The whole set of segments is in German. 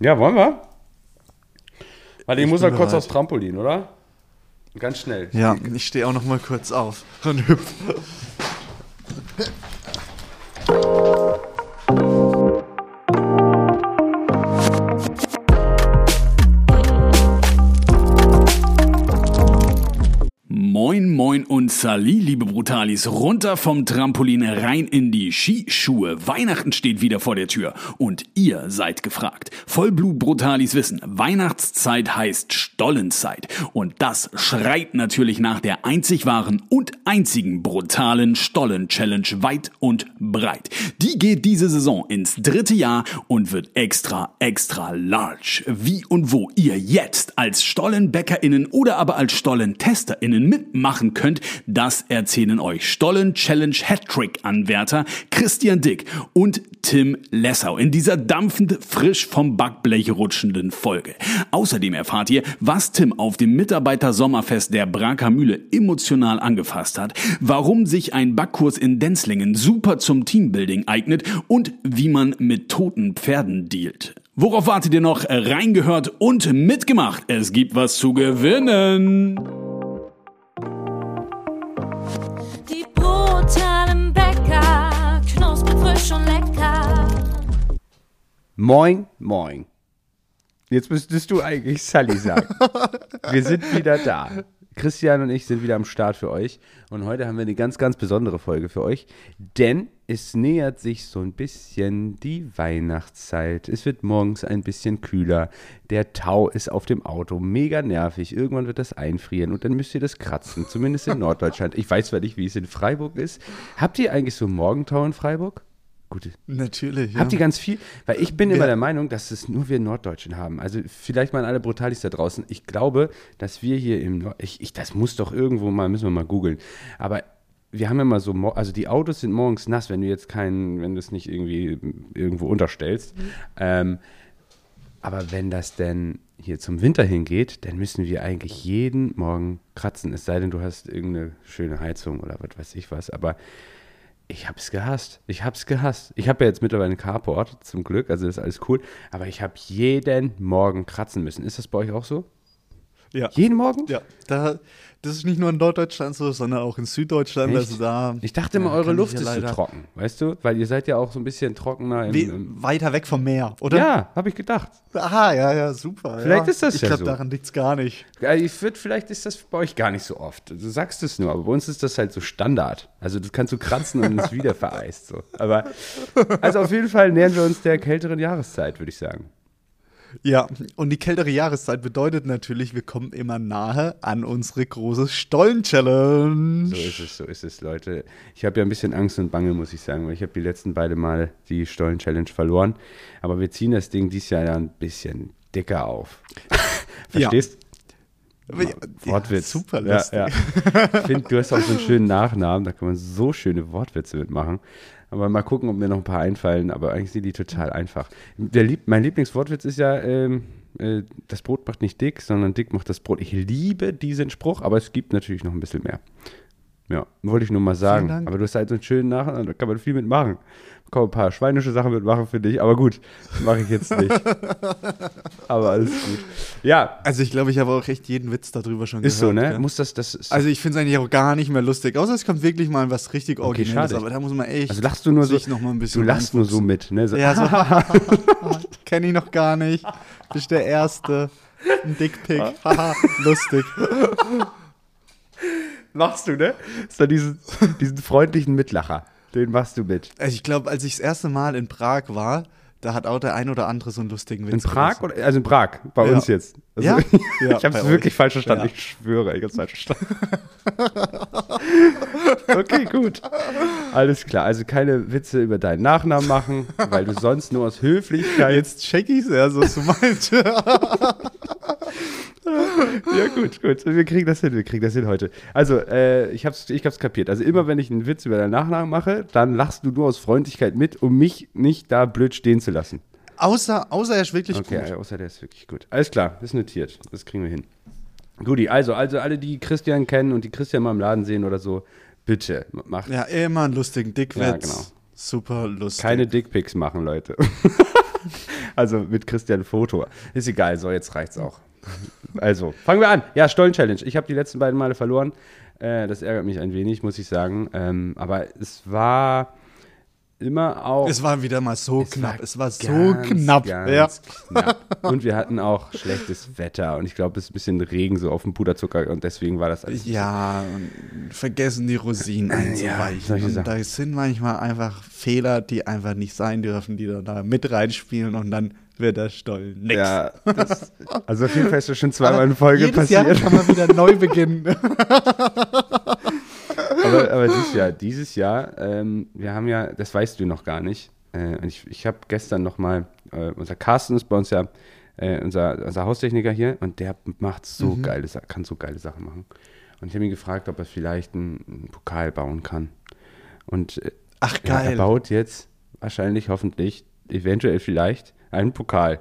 Ja, wollen wir? Warte, ich, Ich muss noch kurz aufs Trampolin, oder? Ganz schnell. Ja, ich stehe auch noch mal kurz auf und hüpf. Sali, liebe Brutalis, runter vom Trampolin rein in die Skischuhe. Weihnachten steht wieder vor der Tür und ihr seid gefragt. Vollblut Brutalis wissen, Weihnachtszeit heißt Stollenzeit und das schreit natürlich nach der einzig wahren und einzigen brutalen Stollen-Challenge weit und breit. Die geht diese Saison ins dritte Jahr und wird extra, extra large. Wie und wo ihr jetzt als StollenbäckerInnen oder aber als Stollentester*innen mitmachen könnt, das erzählen euch Stollen Challenge Hattrick Anwärter Christian Dick und Tim Lessau in dieser dampfend frisch vom Backblech rutschenden Folge. Außerdem erfahrt ihr, was Tim auf dem Mitarbeiter-Sommerfest der Braker Mühle emotional angefasst hat, warum sich ein Backkurs in Denzlingen super zum Teambuilding eignet und wie man mit toten Pferden dealt. Worauf wartet ihr noch? Reingehört und mitgemacht. Es gibt was zu gewinnen. Brutalen Bäcker, knusprig, frisch und lecker. Moin, moin. Jetzt müsstest du eigentlich Sally sagen. wir sind wieder da. Christian und ich sind wieder am Start für euch. Und heute haben wir eine ganz, ganz besondere Folge für euch. Denn es nähert sich so ein bisschen die Weihnachtszeit. Es wird morgens ein bisschen kühler. Der Tau ist auf dem Auto mega nervig. Irgendwann wird das einfrieren und dann müsst ihr das kratzen. Zumindest in Norddeutschland. Ich weiß zwar nicht, wie es in Freiburg ist. Habt ihr eigentlich so Morgentau in Freiburg? Gute, Natürlich. Ja. Habt ihr ganz viel? Weil ich bin immer Wer- der Meinung, dass es nur wir Norddeutschen haben. Also vielleicht mal alle Brutalis da draußen. Ich glaube, dass wir hier im Nord ich, ich, das muss doch irgendwo mal, müssen wir mal googeln. Aber wir haben mal so, also die Autos sind morgens nass, wenn du jetzt keinen, wenn du es nicht irgendwie irgendwo unterstellst. Ähm, aber wenn das denn hier zum Winter hingeht, dann müssen wir eigentlich jeden Morgen kratzen. Es sei denn, du hast irgendeine schöne Heizung oder was weiß ich was. Aber ich habe es gehasst. Ich habe es gehasst. Ich habe ja jetzt mittlerweile einen Carport, zum Glück, also ist alles cool. Aber ich habe jeden Morgen kratzen müssen. Ist das bei euch auch so? Ja. Jeden Morgen? Ja, da, das ist nicht nur in Norddeutschland so, sondern auch in Süddeutschland. Echt? Also da, Ich dachte immer, ja, eure Luft ich ist ja zu leider- trocken, weißt du? Weil ihr seid ja auch so ein bisschen trockener. Im, im weiter weg vom Meer, oder? ja, habe ich gedacht. Aha, ja, ja, super. Vielleicht ja. ist das ich ja glaub, so. daran liegt es gar nicht. Ja, ich würd, vielleicht ist das bei euch gar nicht so oft. Du sagst es nur, aber bei uns ist das halt so Standard. Also das kannst du kratzen und es wieder vereist. So. Aber also auf jeden Fall nähern wir uns der kälteren Jahreszeit, würde ich sagen. Ja, und die kältere Jahreszeit bedeutet natürlich, wir kommen immer nahe an unsere große Stollen-Challenge. So ist es, so ist es, Leute. Ich habe ja ein bisschen Angst und Bange, muss ich sagen, weil ich habe die letzten beide Mal die Stollen-Challenge verloren. Aber wir ziehen das Ding dieses Jahr ja ein bisschen dicker auf. Verstehst? Ja, Wortwitz. Ja, super lustig. Ja, ja. Ich finde, du hast auch so einen schönen Nachnamen, da kann man so schöne Wortwitze mitmachen. Aber mal gucken, ob mir noch ein paar einfallen, aber eigentlich sind die total einfach. Der Lieb mein Lieblingswortwitz ist ja, ähm, äh, das Brot macht nicht dick, sondern dick macht das Brot. Ich liebe diesen Spruch, aber es gibt natürlich noch ein bisschen mehr. Ja, wollte ich nur mal sagen. Aber du hast halt so einen schönen Nachnamen, da kann man viel mitmachen. Da kann man ein paar schweinische Sachen mitmachen, finde ich. Aber gut, mache ich jetzt nicht. aber alles gut. Ja, Also ich glaube, ich habe auch echt jeden Witz darüber schon ist so, gehört. ne? ja. Muss das, das ist Also ich finde es eigentlich auch gar nicht mehr lustig, außer es kommt wirklich mal was richtig Originelles, schade. aber da muss man echt Also lachst du nur so, noch mal ein bisschen du lachst nur so mit, ne? So, Ja, so, kenne ich noch gar nicht. Bist der Erste. Ein Dickpick. Haha, lustig. Machst du, ne? So diesen, diesen freundlichen Mitlacher, den machst du mit. Also ich glaube, als ich das erste Mal in Prag war, da hat auch der ein oder andere so einen lustigen Witz In Prag? Oder, also in Prag, bei Ja. uns jetzt. Also, Ja? Ja, ich habe es wirklich euch. falsch verstanden, Ja. ich schwöre, ich habe es falsch verstanden. okay, gut. Alles klar, also keine Witze über deinen Nachnamen machen, weil du sonst nur aus Höflichkeit... Jetzt check ich's ja, so was du meinst. Ja, gut, gut. Wir kriegen das hin, wir kriegen das hin heute. Also, äh, ich hab's, ich hab's kapiert. Also, immer wenn ich einen Witz über deinen Nachnamen mache, dann lachst du nur aus Freundlichkeit mit, um mich nicht da blöd stehen zu lassen. außer, außer er ist wirklich Okay, gut. außer der ist wirklich gut. Alles klar, ist notiert. Das kriegen wir hin. Guti, also, also alle, die Christian kennen und die Christian mal im Laden sehen oder so, bitte macht. Ja, immer einen lustigen Dickwitz. Ja, genau. super lustig. Keine Dickpics machen, Leute. also mit Christian Foto. Ist egal, so jetzt reicht's auch. Also, fangen wir an. Ja, Stollen-Challenge. Ich habe die letzten beiden Male verloren. Äh, das ärgert mich ein wenig, muss ich sagen. Ähm, aber es war immer auch. Es war wieder mal so Es knapp. war es war so ganz, knapp. Ganz ja. knapp. Und wir hatten auch schlechtes Wetter und ich glaube, es ist ein bisschen Regen so auf dem Puderzucker und deswegen war das alles. Ja, und vergessen die Rosinen einzuweichen. solche und da sind manchmal einfach Fehler, die einfach nicht sein dürfen, die dann da mit reinspielen und dann wird der Stollen nix. Ja, das, also auf jeden Fall ist das schon zweimal in Folge Jedes passiert. Jahr kann man wieder neu beginnen. aber, aber dieses Jahr, dieses Jahr, ähm, wir haben ja, das weißt du noch gar nicht. Äh, ich ich habe gestern noch mal, äh, unser Carsten ist bei uns ja äh, unser, unser Haustechniker hier und der macht so Mhm. geile Sachen, kann so geile Sachen machen. Und ich habe ihn gefragt, ob er vielleicht einen, einen Pokal bauen kann. Und äh, Ach, ja, er geil. baut jetzt wahrscheinlich, hoffentlich, eventuell vielleicht einen Pokal.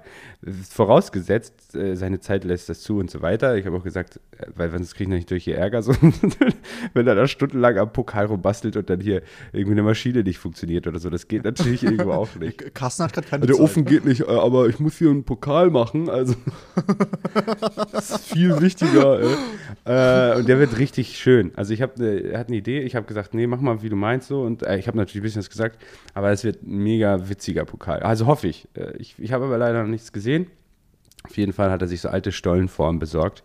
Vorausgesetzt, äh, seine Zeit lässt das zu und so weiter. Ich habe auch gesagt, äh, weil sonst kriege ich nicht durch hier Ärger, so, wenn er da stundenlang am Pokal rumbastelt und dann hier irgendwie eine Maschine nicht funktioniert oder so. Das geht natürlich irgendwo auch nicht. Carsten hat gerade keine Der Zeit, Ofen ne? geht nicht, äh, aber ich muss hier einen Pokal machen, also das ist viel wichtiger. Äh, und der wird richtig schön. Also ich habe, ne, er hat eine Idee, ich habe gesagt, nee, mach mal, wie du meinst so. Und äh, ich habe natürlich ein bisschen was gesagt, aber es wird ein mega witziger Pokal. Also hoffe ich. Äh, ich ich habe aber leider noch nichts gesehen. Auf jeden Fall hat er sich so alte Stollenformen besorgt.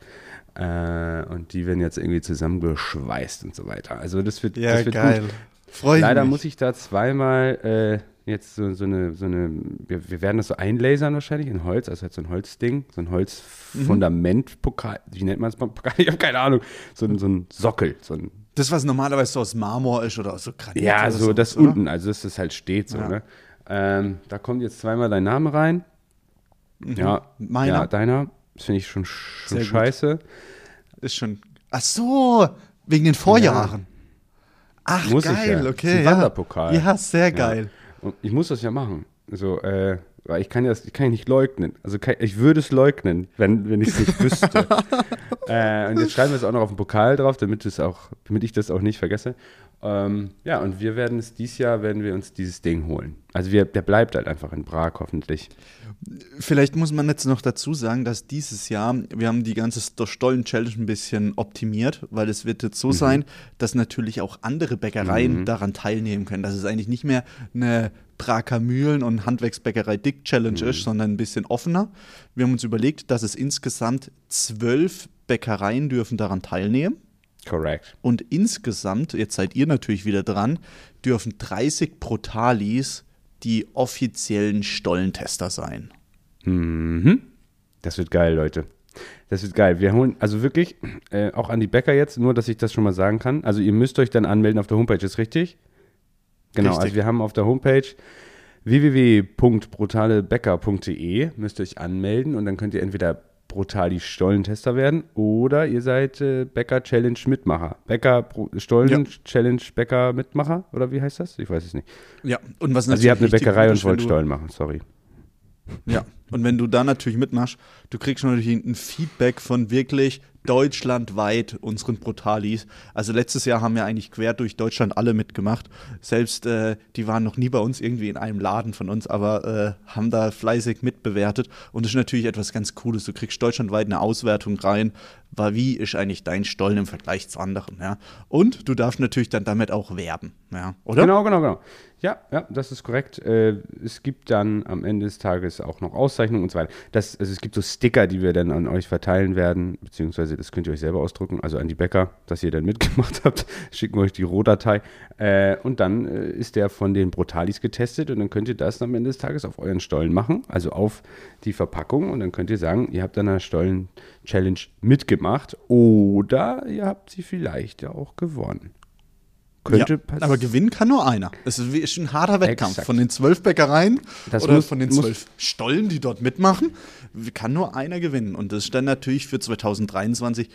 Äh, und die werden jetzt irgendwie zusammengeschweißt und so weiter. Also das wird, Ja, das wird geil. gut. Freue ich Leider mich. muss ich da zweimal äh, jetzt so, so eine, so eine wir, wir werden das so einlasern wahrscheinlich in Holz, also halt so ein Holzding, so ein Holzfundamentpokal, wie nennt man es? Ich habe keine Ahnung. So, ein- so ein Sockel, so ein Das, was normalerweise so aus Marmor ist oder aus so Granit. ja, oder so das oder? unten, also dass das halt steht so, Ja. ne? Ähm, da kommt jetzt zweimal dein Name rein. Ja, Mhm. Meiner? Ja, deiner. Das finde ich schon, schon Sehr gut. scheiße. Ist schon. Ach so, wegen den Vorjahren. Ach, Muss ich geil, ja. Ist okay. ein ja. Wanderpokal. Ja, sehr geil. Und ich muss das ja machen. So, äh, weil ich kann ja das, ich kann nicht leugnen. Also kann, ich würde es leugnen, wenn, wenn ich es nicht wüsste. äh, und jetzt schreiben wir es auch noch auf den Pokal drauf, damit, es auch, damit ich das auch nicht vergesse. Ähm, ja, und wir werden es dieses Jahr, werden wir uns dieses Ding holen. Also wir, der bleibt halt einfach in Prag hoffentlich. Vielleicht muss man jetzt noch dazu sagen, dass dieses Jahr, wir haben die ganze Stollen-Challenge ein bisschen optimiert, weil es wird jetzt so sein, dass natürlich auch andere Bäckereien daran teilnehmen können. Dass es eigentlich nicht mehr eine Prager Mühlen- und Handwerksbäckerei-Dick-Challenge ist, sondern ein bisschen offener. Wir haben uns überlegt, dass es insgesamt zwölf Bäckereien dürfen daran teilnehmen. Correct. Und insgesamt, jetzt seid ihr natürlich wieder dran, dürfen 30 Protalis die offiziellen Stollentester sein. Mhm. Das wird geil, Leute. Das wird geil. Wir holen, also wirklich, äh, auch an die Bäcker jetzt, nur dass ich das schon mal sagen kann. Also ihr müsst euch dann anmelden auf der Homepage, ist richtig? Genau, Richtig. also wir haben auf der Homepage www.brutalebäcker.de müsst ihr euch anmelden und dann könnt ihr entweder Brutali Stollentester werden oder ihr seid äh, Bäcker Challenge Mitmacher. Bäcker Stollen Ja. Challenge Bäcker Mitmacher oder wie heißt das? Ich weiß es nicht. Ja, und was Also ihr habt eine Bäckerei und wollt Stollen machen, sorry. Ja, und wenn du da natürlich mitmachst, du kriegst natürlich ein Feedback von wirklich deutschlandweit unseren Brutalis. Also letztes Jahr haben ja eigentlich quer durch Deutschland alle mitgemacht. Selbst äh, die waren noch nie bei uns irgendwie in einem Laden von uns, aber äh, haben da fleißig mitbewertet. Und das ist natürlich etwas ganz Cooles. Du kriegst deutschlandweit eine Auswertung rein, war wie ist eigentlich dein Stollen im Vergleich zu anderen. Ja? Und du darfst natürlich dann damit auch werben, ja? oder? Genau, genau, genau. Ja, ja, das ist korrekt. Äh, es gibt dann am Ende des Tages auch noch Auszeichnungen und so weiter. Das, also es gibt so Sticker, die wir dann an euch verteilen werden, beziehungsweise das könnt ihr euch selber ausdrucken, also an die Bäcker, dass ihr dann mitgemacht habt. Schicken wir euch die Rohdatei. Äh, und dann äh, ist der von den Brutalis getestet und dann könnt ihr das am Ende des Tages auf euren Stollen machen, also auf die Verpackung und dann könnt ihr sagen, ihr habt an der Stollen-Challenge mitgemacht oder ihr habt sie vielleicht ja auch gewonnen. Könnte ja, aber gewinnen kann nur einer. Es ist ein harter Wettkampf. Exakt. Von den zwölf Bäckereien Das oder muss- von den zwölf Stollen, die dort mitmachen, kann nur einer gewinnen. Und das ist dann natürlich für 2023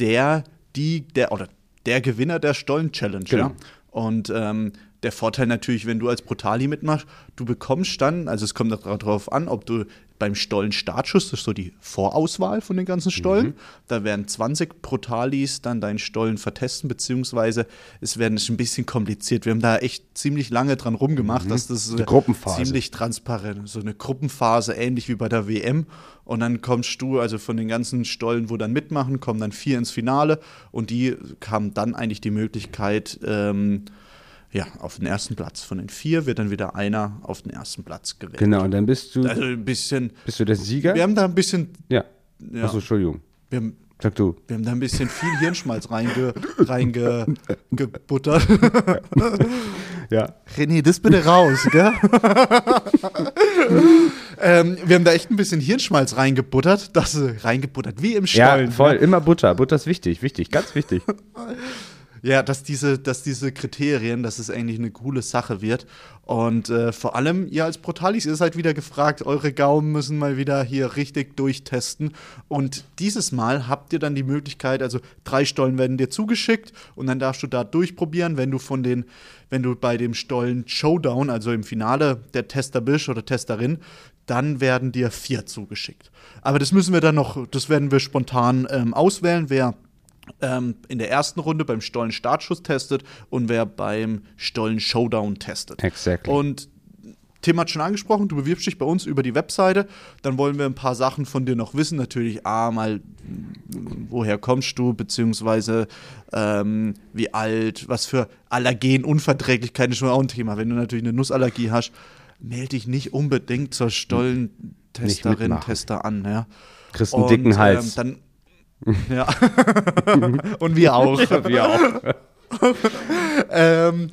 der, die, der oder der Gewinner der Stollen-Challenge. Genau. Ja? Und ähm, der Vorteil natürlich, wenn du als Brutali mitmachst, du bekommst dann, also es kommt darauf an, ob du beim Stollenstartschuss, das ist so die Vorauswahl von den ganzen Stollen. Da werden 20 Brutalis dann deinen Stollen vertesten, beziehungsweise es werden es ein bisschen kompliziert. Wir haben da echt ziemlich lange dran rumgemacht, dass das Die Gruppenphase. ziemlich transparent, so eine Gruppenphase, ähnlich wie bei der WM. Und dann kommst du, also von den ganzen Stollen, wo dann mitmachen, kommen dann vier ins Finale und die haben dann eigentlich die Möglichkeit, ähm, ja, auf den ersten Platz. Von den vier wird dann wieder einer auf den ersten Platz gewählt. Genau, und dann bist du, Also ein bisschen, bist du der Sieger? wir haben da ein bisschen, ja. ja, Achso, Entschuldigung. wir haben, Sag du. wir haben da ein bisschen viel Hirnschmalz reinge, reinge. Ja. René, das bitte raus, gell? ähm, wir haben da echt ein bisschen Hirnschmalz reingebuttert, das reingebuttert, wie im Ja, Stollen. voll. Immer Butter. Butter ist wichtig, wichtig, ganz wichtig. Ja, dass diese, dass diese Kriterien, dass es eigentlich eine coole Sache wird. Und äh, vor allem, ihr als Brutalis, ihr seid wieder gefragt, eure Gaumen müssen mal wieder hier richtig durchtesten. Und dieses Mal habt ihr dann die Möglichkeit, also drei Stollen werden dir zugeschickt und dann darfst du da durchprobieren, wenn du von den, wenn du bei dem Stollen Showdown, also im Finale der Tester bist oder Testerin, dann werden dir vier zugeschickt. Aber das müssen wir dann noch, das werden wir spontan ähm, auswählen, wer ähm, in der ersten Runde beim Stollen Startschuss testet und wer beim Stollen Showdown testet. Exactly. Und Tim hat schon angesprochen, du bewirbst dich bei uns über die Webseite. Dann wollen wir ein paar Sachen von dir noch wissen. Natürlich, A, mal, woher kommst du, beziehungsweise ähm, wie alt, was für Allergenunverträglichkeit ist schon auch ein Thema. Wenn du natürlich eine Nussallergie hast, melde dich nicht unbedingt zur Stollentesterin. Tester an. Ja. Kriegst einen dicken Hals. Ähm, dann, ja. Und wir auch. Wir auch. ähm,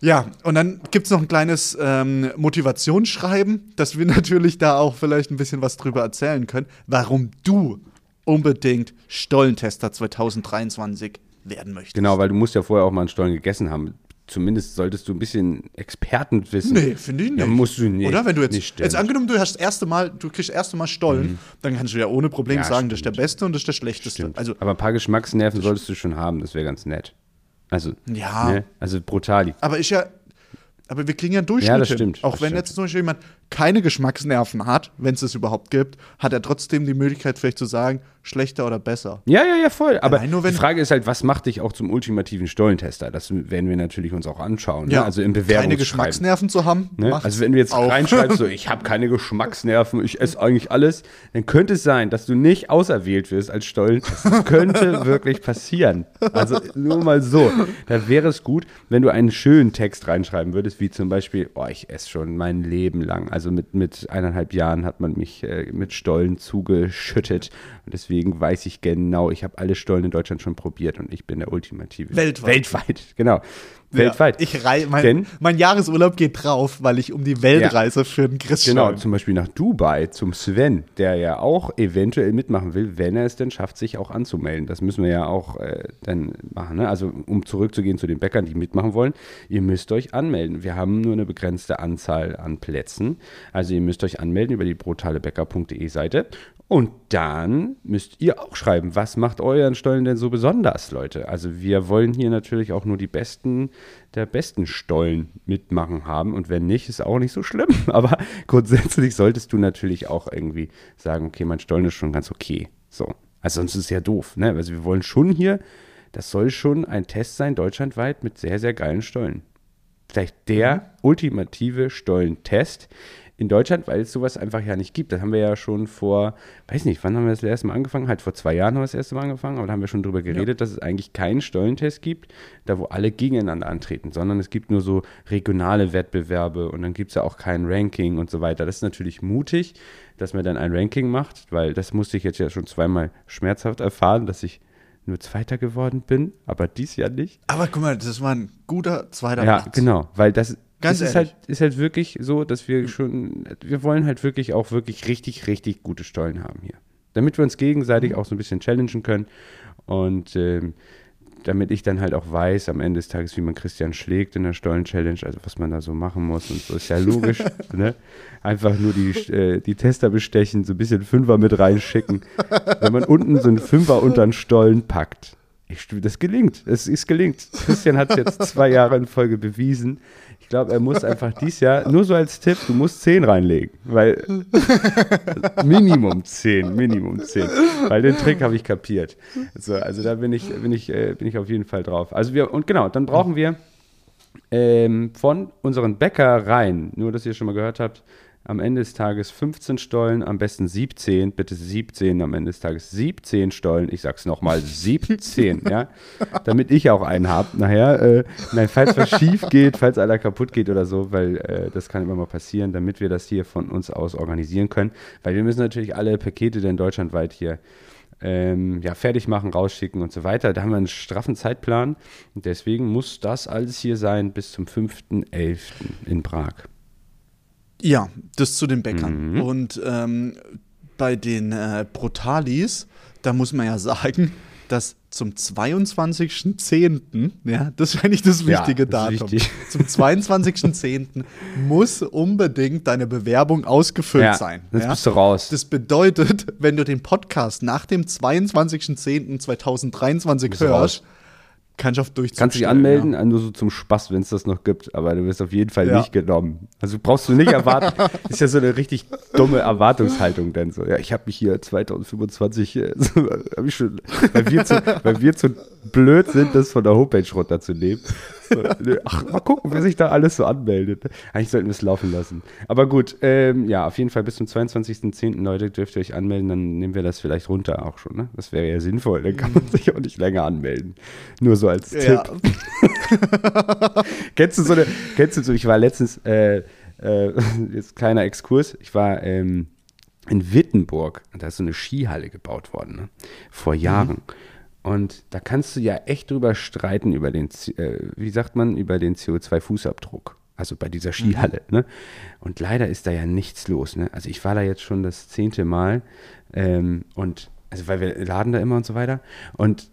ja, und dann gibt es noch ein kleines ähm, Motivationsschreiben, dass wir natürlich da auch vielleicht ein bisschen was drüber erzählen können, warum du unbedingt Stollentester 2023 werden möchtest. Genau, weil du musst ja vorher auch mal einen Stollen gegessen haben. Zumindest solltest du ein bisschen Expertenwissen. Nee, finde ich nicht. Ja, musst du nicht. Oder wenn du jetzt, Nicht jetzt angenommen, du hast das erste Mal, du kriegst das erste Mal Stollen, dann kannst du ja ohne Problem Ja, sagen, das ist der stimmt. Beste und das ist der Schlechteste. Stimmt. Also, aber ein paar Geschmacksnerven solltest du schon haben, das wäre ganz nett. Also, Ja. ne? also brutali. aber ich ja, aber wir kriegen ja einen Durchschnitt. Ja, das stimmt, Auch das wenn stimmt. jetzt zum Beispiel jemand keine Geschmacksnerven hat, wenn es es überhaupt gibt, hat er trotzdem die Möglichkeit, vielleicht zu sagen, schlechter oder besser. Ja, ja, ja, voll. Aber Allein nur, wenn- die Frage ist halt, was macht dich auch zum ultimativen Stollentester? Das werden wir natürlich uns auch anschauen. Ja, ne? Also im keine Bewerbungsschreiben. Geschmacksnerven zu haben, Ne? Also wenn du jetzt auch. reinschreibst, so ich habe keine Geschmacksnerven, ich esse eigentlich alles, dann könnte es sein, dass du nicht auserwählt wirst als Stollen. Das könnte wirklich passieren. Also nur mal so. Da wäre es gut, wenn du einen schönen Text reinschreiben würdest, wie zum Beispiel, oh, ich esse schon mein Leben lang. Also mit, mit eineinhalb Jahren hat man mich äh, mit Stollen zugeschüttet. Und deswegen weiß ich genau, ich habe alle Stollen in Deutschland schon probiert und ich bin der ultimative. Weltweit. Weltweit, genau. Weltweit. Ich rei mein, Denn- mein Jahresurlaub geht drauf, weil ich um die Welt reise für den Chris Genau, zum Beispiel nach Dubai zum Sven, der ja auch eventuell mitmachen will, wenn er es denn schafft, sich auch anzumelden. Das müssen wir ja auch äh, dann machen. Ne? Also um zurückzugehen zu den Bäckern, die mitmachen wollen, ihr müsst euch anmelden. Wir haben nur eine begrenzte Anzahl an Plätzen. Also ihr müsst euch anmelden über die brutalebäcker.de Seite. Und dann müsst ihr auch schreiben, was macht euren Stollen denn so besonders, Leute? Also wir wollen hier natürlich auch nur die besten der besten Stollen mitmachen haben. Und wenn nicht, ist auch nicht so schlimm. Aber grundsätzlich solltest du natürlich auch irgendwie sagen, okay, mein Stollen ist schon ganz okay. So. Also sonst ist es ja doof. Ne? Also wir wollen schon hier, das soll schon ein Test sein, deutschlandweit, mit sehr, sehr geilen Stollen. Vielleicht der ultimative Stollentest in Deutschland, weil es sowas einfach ja nicht gibt. Das haben wir ja schon vor, weiß nicht, wann haben wir das erste Mal angefangen? Halt vor zwei Jahren haben wir das erste Mal angefangen, aber da haben wir schon drüber geredet, dass es eigentlich keinen Stollentest gibt, da wo alle gegeneinander antreten, sondern es gibt nur so regionale Wettbewerbe und dann gibt es ja auch kein Ranking und so weiter. Das ist natürlich mutig, dass man dann ein Ranking macht, weil das musste ich jetzt ja schon zweimal schmerzhaft erfahren, dass ich nur Zweiter geworden bin, aber dies Jahr nicht. Aber guck mal, das war ein guter zweiter Ja, Platz. genau, weil das, Ganz das ist, ehrlich. halt, ist halt wirklich so, dass wir schon, wir wollen halt wirklich auch wirklich richtig, richtig gute Stollen haben hier. Damit wir uns gegenseitig auch so ein bisschen challengen können und ähm, damit ich dann halt auch weiß am Ende des Tages, wie man Christian schlägt in der Stollen-Challenge, also was man da so machen muss und so, ist ja logisch. ne? Einfach nur die, äh, die Tester bestechen, so ein bisschen Fünfer mit reinschicken. Wenn man unten so einen Fünfer unter den Stollen packt, ich, das gelingt. Es ist gelingt. Christian hat es jetzt zwei Jahre in Folge bewiesen. Ich glaube, er muss einfach dies Jahr, nur so als Tipp, du musst 10 reinlegen. Weil Minimum 10, Minimum 10. Weil den Trick habe ich kapiert. So, also da bin ich, bin, ich, äh, bin ich auf jeden Fall drauf. Also wir, und genau, dann brauchen wir ähm, von unseren Bäckereien, nur dass ihr schon mal gehört habt, am Ende des Tages 15 Stollen, am besten 17, bitte 17 am Ende des Tages, 17 Stollen, ich sag's nochmal, 17, ja, damit ich auch einen habe nachher. Äh, nein, falls was schief geht, falls einer kaputt geht oder so, weil äh, das kann immer mal passieren, damit wir das hier von uns aus organisieren können, weil wir müssen natürlich alle Pakete denn deutschlandweit hier ähm, ja, fertig machen, rausschicken und so weiter. Da haben wir einen straffen Zeitplan und deswegen muss das alles hier sein bis zum 5.11. in Prag. Ja, das zu den Bäckern. Mhm. Und ähm, bei den äh, Brutalis, da muss man ja sagen, dass zum 22.10., ja, das ist eigentlich das Ja, wichtige das ist Datum. wichtig. Zum 22.10. muss unbedingt deine Bewerbung ausgefüllt Ja, sein. jetzt ja? bist du raus. Das bedeutet, wenn du den Podcast nach dem 22.10.2023 Bist du hörst, raus. kannst du auf Durchzug Kannst dich anmelden, Ja. nur so zum Spaß, wenn es das noch gibt, aber du wirst auf jeden Fall Ja. nicht genommen. Also brauchst du nicht erwarten. ist ja so eine richtig dumme Erwartungshaltung denn so. Ja, ich habe mich hier 2025, äh, so, hab ich schon, weil wir, zu, weil wir zu blöd sind, das von der Homepage runterzunehmen. So, ach, mal gucken, wer sich da alles so anmeldet. Eigentlich sollten wir es laufen lassen. Aber gut, ähm, ja, auf jeden Fall bis zum 22.10. Leute dürft ihr euch anmelden, dann nehmen wir das vielleicht runter auch schon. Ne? Das wäre ja sinnvoll, dann kann man sich auch nicht länger anmelden. Nur so als Ja. Tipp. kennst du so eine, kennst du so, ich war letztens, äh, äh, jetzt kleiner Exkurs, ich war ähm, in Wittenburg und da ist so eine Skihalle gebaut worden, ne? vor Jahren. Und da kannst du ja echt drüber streiten, über den, äh, wie sagt man, über den CO2-Fußabdruck. Also bei dieser Skihalle. Ne? Und leider ist da ja nichts los. Ne? Also ich war da jetzt schon das zehnte Mal. Ähm, und also weil wir laden da immer und so weiter. Und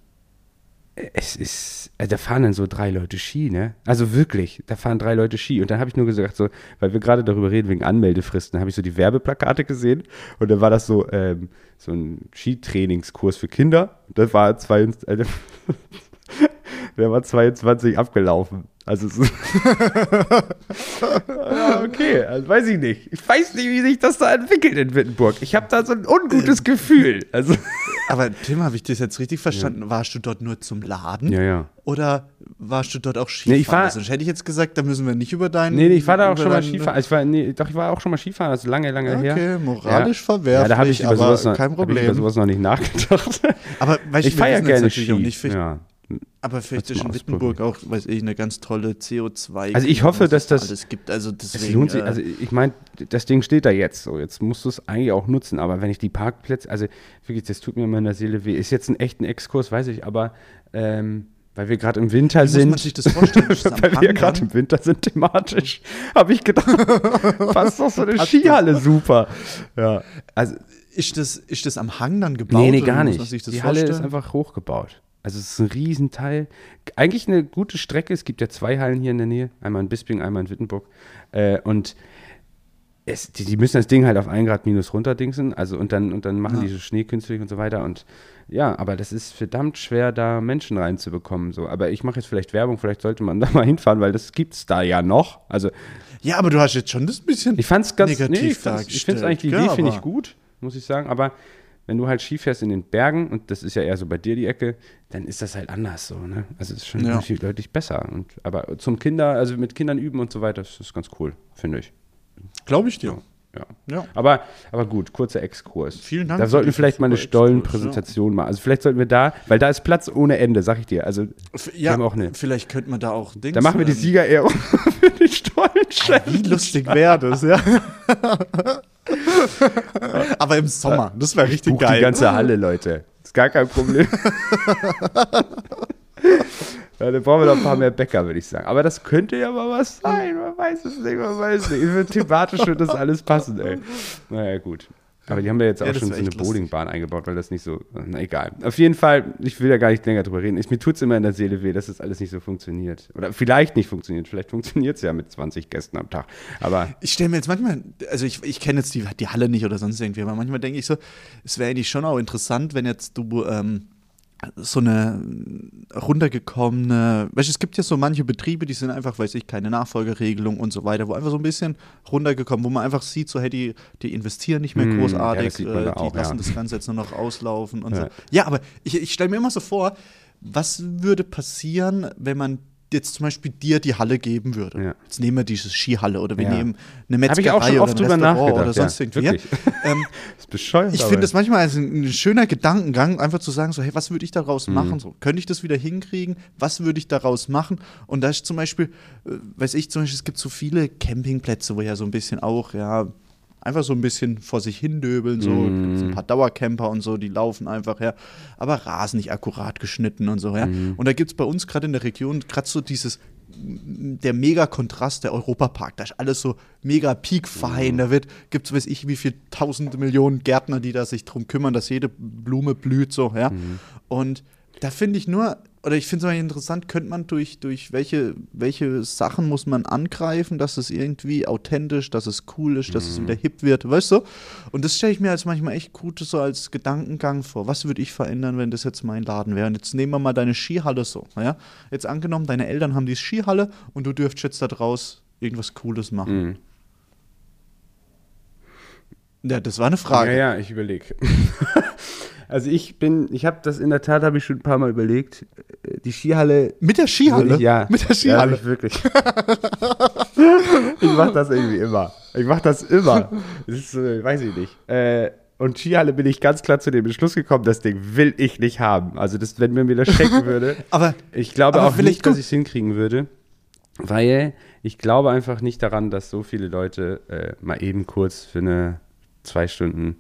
es ist, äh, da fahren dann so drei Leute Ski, ne? Also wirklich, da fahren drei Leute Ski. Und dann habe ich nur gesagt, so, weil wir gerade darüber reden, wegen Anmeldefristen, habe ich so die Werbeplakate gesehen und dann war das so, ähm, so ein Skitrainingskurs für Kinder. Das war zwei, äh, der war 22 abgelaufen. Also ja, okay, also weiß ich nicht. Ich weiß nicht, wie sich das da entwickelt in Wittenburg. Ich habe da so ein ungutes Gefühl. Also Aber Tim, habe ich das jetzt richtig verstanden? Warst du dort nur zum Laden? Ja, ja. Oder warst du dort auch Skifahren? Nee, ich war- Sonst hätte ich jetzt gesagt, da müssen wir nicht über deinen. Nee, nee, ich war da auch schon mal Skifahren. Also ich war, nee, doch, ich war auch schon mal Skifahren, ist lange, lange her. Okay, moralisch ja. verwerflich, Ja, da habe ich, über sowas noch- kein ich über sowas noch nicht nachgedacht. Aber weißt, ich feiere gerne Ski. Nicht, ja. Aber vielleicht mal Wittenburg auch, weiß ich, eine ganz tolle CO2. Also ich hoffe, dass es da das- alles gibt. Also Es deswegen. lohnt sich, äh, also ich meine, das Ding steht da jetzt so. Jetzt musst du es eigentlich auch nutzen. Aber wenn ich die Parkplätze, also wirklich, das tut mir in meiner Seele weh. Ist jetzt ein echter Exkurs, weiß ich, aber ähm, weil wir gerade im Winter wie muss sind. man sich das vorstellen? Weil wir gerade dann? im Winter sind thematisch, habe ich gedacht, passt doch so eine Skihalle super. Ja, also ist, das, ist das am Hang dann gebaut? Nee, nee, gar muss nicht. Die Halle ist einfach hochgebaut. Also es ist ein Riesenteil. Eigentlich eine gute Strecke. Es gibt ja zwei Hallen hier in der Nähe. Einmal in Bisping, einmal in Wittenburg. Äh, und es, die, die müssen das Ding halt auf 1 Grad minus runterdingsen. Also und dann, und dann machen Ja. die so Schnee künstlich und so weiter. Und ja, aber das ist verdammt schwer, da Menschen reinzubekommen. So. Aber ich mache jetzt vielleicht Werbung. Vielleicht sollte man da mal hinfahren, weil das gibt es da ja noch. Also Ja, aber du hast jetzt schon das bisschen. ich fand's ganz Negativ nee, ich fand's- ich finde eigentlich die gell, Idee finde ich gut, muss ich sagen, aber wenn du halt Ski fährst in den Bergen und das ist ja eher so bei dir die Ecke, dann ist das halt anders so, ne? Also es ist schon Ja. deutlich, besser und aber zum Kinder, also mit Kindern üben und so weiter, das ist ganz cool, finde ich. Glaube ich dir. Ja. Ja. Aber, aber gut, kurzer Exkurs. Vielen Dank Da sollten wir vielleicht mal eine Stollenpräsentation machen. Also vielleicht sollten wir da, weil da ist Platz ohne Ende, sag ich dir. Also wir Ja, haben auch eine. vielleicht könnte man da auch Dings. Da machen wir die ähm, Siegerehrung für die Stollen. Wie lustig wäre das, ja. Aber im Sommer, das wäre richtig Buch geil. die ganze Halle, Leute. Ist gar kein Problem. ja, dann brauchen wir noch ein paar mehr Bäcker, würde ich sagen. Aber das könnte ja mal was sein. Man weiß es nicht, man weiß es nicht. Thematisch wird das alles passen, ey. Naja, gut. Aber die haben ja jetzt auch Ja, schon so eine. Bowlingbahn eingebaut, weil das nicht so. Na egal. Auf jeden Fall, ich will ja gar nicht länger drüber reden. Ich, mir tut es immer in der Seele weh, dass das alles nicht so funktioniert. Oder vielleicht nicht funktioniert. Vielleicht funktioniert es ja mit 20 Gästen am Tag. Aber Ich stelle mir jetzt manchmal, also ich, ich kenne jetzt die, die Halle nicht oder sonst irgendwie, aber manchmal denke ich so, es wäre eigentlich schon auch interessant, wenn jetzt du ähm, so eine runtergekommene, weißt du, es gibt ja so manche Betriebe, die sind einfach, weiß ich, keine Nachfolgeregelung und so weiter, wo einfach so ein bisschen runtergekommen, wo man einfach sieht, so hey, die, die investieren nicht mehr ja, großartig, man äh, die auch, lassen ja. das Ganze jetzt nur noch auslaufen und Ja. so. Ja, aber ich, ich stelle mir immer so vor, was würde passieren, wenn man jetzt zum Beispiel dir die Halle geben würde? Ja. Jetzt nehmen wir diese Skihalle oder wir Ja. nehmen eine Habe ich Metzgerei auch schon oder oft ein drüber oder sonst ja, irgendwie. Ähm, ist bescheuert. ich finde das manchmal als ein, ein schöner Gedankengang, einfach zu sagen, so, hey, was würde ich daraus Mhm. machen? So, könnte ich das wieder hinkriegen? Was würde ich daraus machen? Und da ist zum Beispiel, äh, weiß ich zum Beispiel, es gibt so viele Campingplätze, wo ja so ein bisschen auch, ja, einfach so ein bisschen vor sich hindöbeln, so Mhm. gibt's ein paar Dauercamper und so, die laufen einfach her, aber Rasen nicht akkurat geschnitten und so, ja. Mhm. Und da gibt es bei uns gerade in der Region gerade so dieses der mega Kontrast der Europapark. Da ist alles so mega peakfein. Da wird, gibt es, weiß ich, wie viel tausende Millionen Gärtner, die da sich drum kümmern, dass jede Blume blüht, so, ja. Und da finde ich nur, oder ich finde es immer interessant, könnte man durch, durch welche, welche Sachen muss man angreifen, dass es irgendwie authentisch, dass es cool ist, dass es wieder hip wird, weißt du? Und das stelle ich mir als manchmal echt gut so als Gedankengang vor. Was würde ich verändern, wenn das jetzt mein Laden wäre? Und jetzt nehmen wir mal deine Skihalle so, ja? Jetzt angenommen, deine Eltern haben die Skihalle und du dürftest jetzt da draus irgendwas Cooles machen. Mhm. Ja, das war eine Frage. Ja, ja, ich überlege. also ich bin, ich habe das in der Tat, habe ich schon ein paar Mal überlegt. Äh, Die Skihalle. Mit der Skihalle? ich- Ja. Mit der Ja, Skihalle? hab ich wirklich. ich mache das irgendwie immer. Ich mache das immer. Das ist, äh, weiß ich nicht. Äh, und Skihalle bin ich ganz klar zu dem Entschluss gekommen, das Ding will ich nicht haben. Also das, wenn mir das schenken würde. Aber Ich glaube Aber auch nicht, dass ich es hinkriegen würde, weil ich glaube einfach nicht daran, dass so viele Leute äh, mal eben kurz für eine zwei Stunden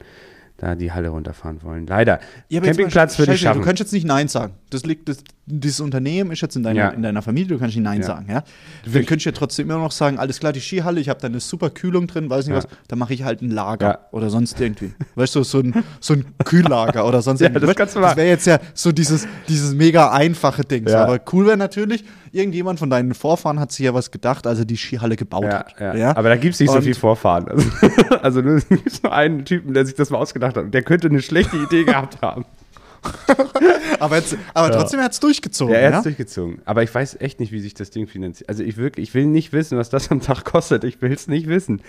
da die Halle runterfahren wollen. Leider. Ja, Campingplatz würde ich schaffen. Du kannst jetzt nicht Nein sagen. Das liegt, das, dieses Unternehmen ist jetzt in deiner, Ja. in deiner Familie, du kannst nicht Nein Ja. sagen, ja. Dann könntest du ja trotzdem immer noch sagen, alles klar, die Skihalle, ich habe da eine super Kühlung drin, weiß nicht Ja. was, da mache ich halt ein Lager oder sonst irgendwie. Weißt du, so ein, so ein Kühllager oder sonst Ja, irgendwie. das das wäre jetzt ja so dieses, dieses mega einfache Ding. So. Aber cool wäre natürlich, irgendjemand von deinen Vorfahren hat sich ja was gedacht, als er die Skihalle gebaut Ja, hat. Aber da gibt es nicht so Und- viel Vorfahren. Also, also nur, es gibt nur einen Typen, der sich das mal ausgedacht hat. Der könnte eine schlechte Idee gehabt haben. Aber, jetzt, aber trotzdem hat es durchgezogen. Ja, Ja, er hat es durchgezogen. Aber ich weiß echt nicht, wie sich das Ding finanziert. Also ich wirklich, ich will nicht wissen, was das am Tag kostet. Ich will es nicht wissen.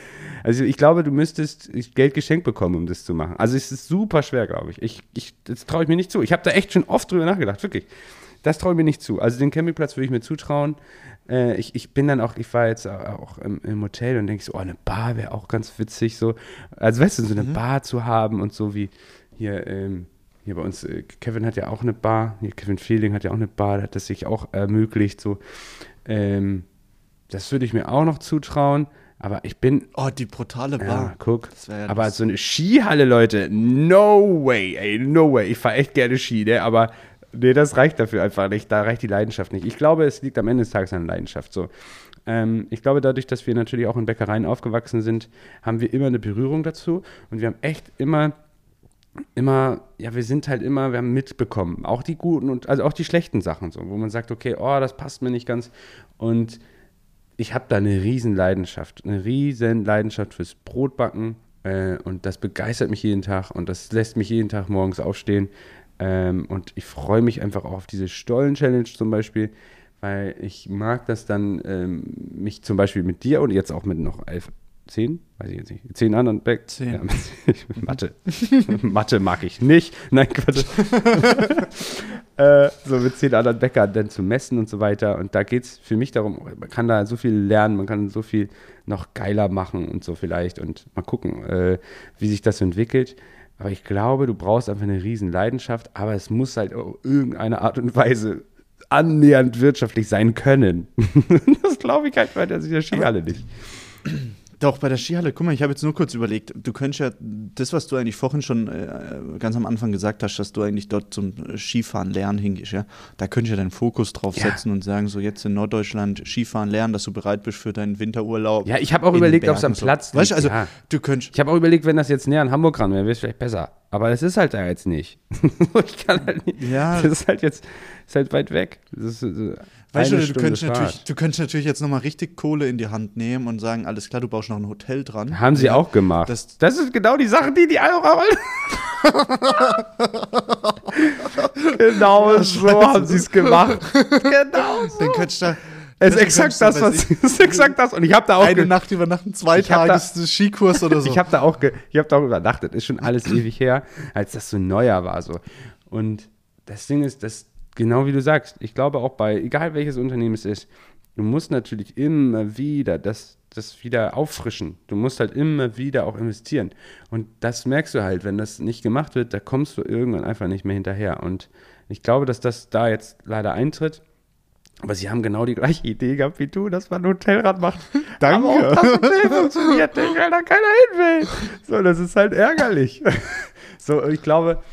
Also ich glaube, du müsstest Geld geschenkt bekommen, um das zu machen. Also es ist super schwer, glaube ich. ich, ich das traue ich mir nicht zu. Ich habe da echt schon oft drüber nachgedacht, wirklich. Das traue ich mir nicht zu. Also den Campingplatz würde ich mir zutrauen. Äh, ich, ich bin dann auch, ich war jetzt auch im, im Hotel und denke so, oh, eine Bar wäre auch ganz witzig. So. Also weißt du, so eine Bar zu haben und so wie hier, ähm, hier bei uns, äh, Kevin hat ja auch eine Bar, hier Kevin Fielding hat ja auch eine Bar, hat das sich auch ermöglicht. So. Ähm, das würde ich mir auch noch zutrauen. Aber ich bin, Oh, die brutale Bar. ja, guck. Ja aber so eine Skihalle, Leute, no way, ey, no way. Ich fahre echt gerne Ski, ne? Aber nee, das reicht dafür einfach nicht. Da reicht die Leidenschaft nicht. Ich glaube, es liegt am Ende des Tages an der Leidenschaft. So. Ähm, ich glaube, dadurch, dass wir natürlich auch in Bäckereien aufgewachsen sind, haben wir immer eine Berührung dazu. Und wir haben echt immer immer, ja, wir sind halt immer, wir haben mitbekommen, auch die guten und also auch die schlechten Sachen so, wo man sagt, okay, oh, das passt mir nicht ganz. Und ich habe da eine riesen Leidenschaft, eine riesen Leidenschaft fürs Brotbacken äh, und das begeistert mich jeden Tag und das lässt mich jeden Tag morgens aufstehen. Ähm, und ich freue mich einfach auch auf diese Stollen-Challenge zum Beispiel, weil ich mag das dann, ähm, mich zum Beispiel mit dir und jetzt auch mit noch elf, zehn, weiß ich jetzt nicht, zehn anderen Back. Zehn. Ja, Mathe. Mathe mag ich nicht. Nein, Quatsch. äh, so mit zehn anderen Bäckern dann zu messen und so weiter. Und da geht es für mich darum, man kann da so viel lernen, man kann so viel noch geiler machen und so vielleicht und mal gucken, äh, wie sich das entwickelt. Aber ich glaube, du brauchst einfach eine riesen Leidenschaft, aber es muss halt auf irgendeine Art und Weise annähernd wirtschaftlich sein können. das glaube ich halt bei der der Skihalle nicht. Doch, bei der Skihalle, guck mal, ich habe jetzt nur kurz überlegt, du könntest ja das, was du eigentlich vorhin schon äh, ganz am Anfang gesagt hast, dass du eigentlich dort zum Skifahren lernen hingehst, ja, da könntest du ja deinen Fokus drauf Ja. setzen und sagen, so jetzt in Norddeutschland Skifahren lernen, dass du bereit bist für deinen Winterurlaub. Ja, ich habe auch überlegt, ob es am Platz so. Weißt du, also ja. du könntest, Ich habe auch überlegt, wenn das jetzt näher an Hamburg ran wäre, wäre es vielleicht besser. Aber das ist halt da jetzt nicht. ich kann halt nicht. Ja. Das ist halt jetzt ist halt weit weg. Das ist, äh, weißt du, du könntest, natürlich, du könntest natürlich jetzt nochmal richtig Kohle in die Hand nehmen und sagen, alles klar, du baust noch ein Hotel dran. Haben sie Ja. auch gemacht. Das- Das, ist genau die Sache, die die wollen. Genau so haben sie es gemacht. Genau Dann könntest du da Es ist exakt das, was ist exakt das. Und ich habe da auch eine Nacht übernachten, zwei Tage da- Skikurs oder so. Ich habe da auch, ich hab da auch übernachtet. Ist schon alles ewig her, als das so neuer war. So. Und das Ding ist, dass genau wie du sagst, ich glaube auch bei, egal welches Unternehmen es ist, du musst natürlich immer wieder das, das wieder auffrischen. Du musst halt immer wieder auch investieren. Und das merkst du halt, wenn das nicht gemacht wird, da kommst du irgendwann einfach nicht mehr hinterher. Und ich glaube, dass das da jetzt leider eintritt. Aber sie haben genau die gleiche Idee gehabt wie du, dass man ein Hotelrad macht. Danke. Aber auch das Hotel funktioniert nicht, weil da keiner hin will. So, das ist halt ärgerlich. So, ich glaube,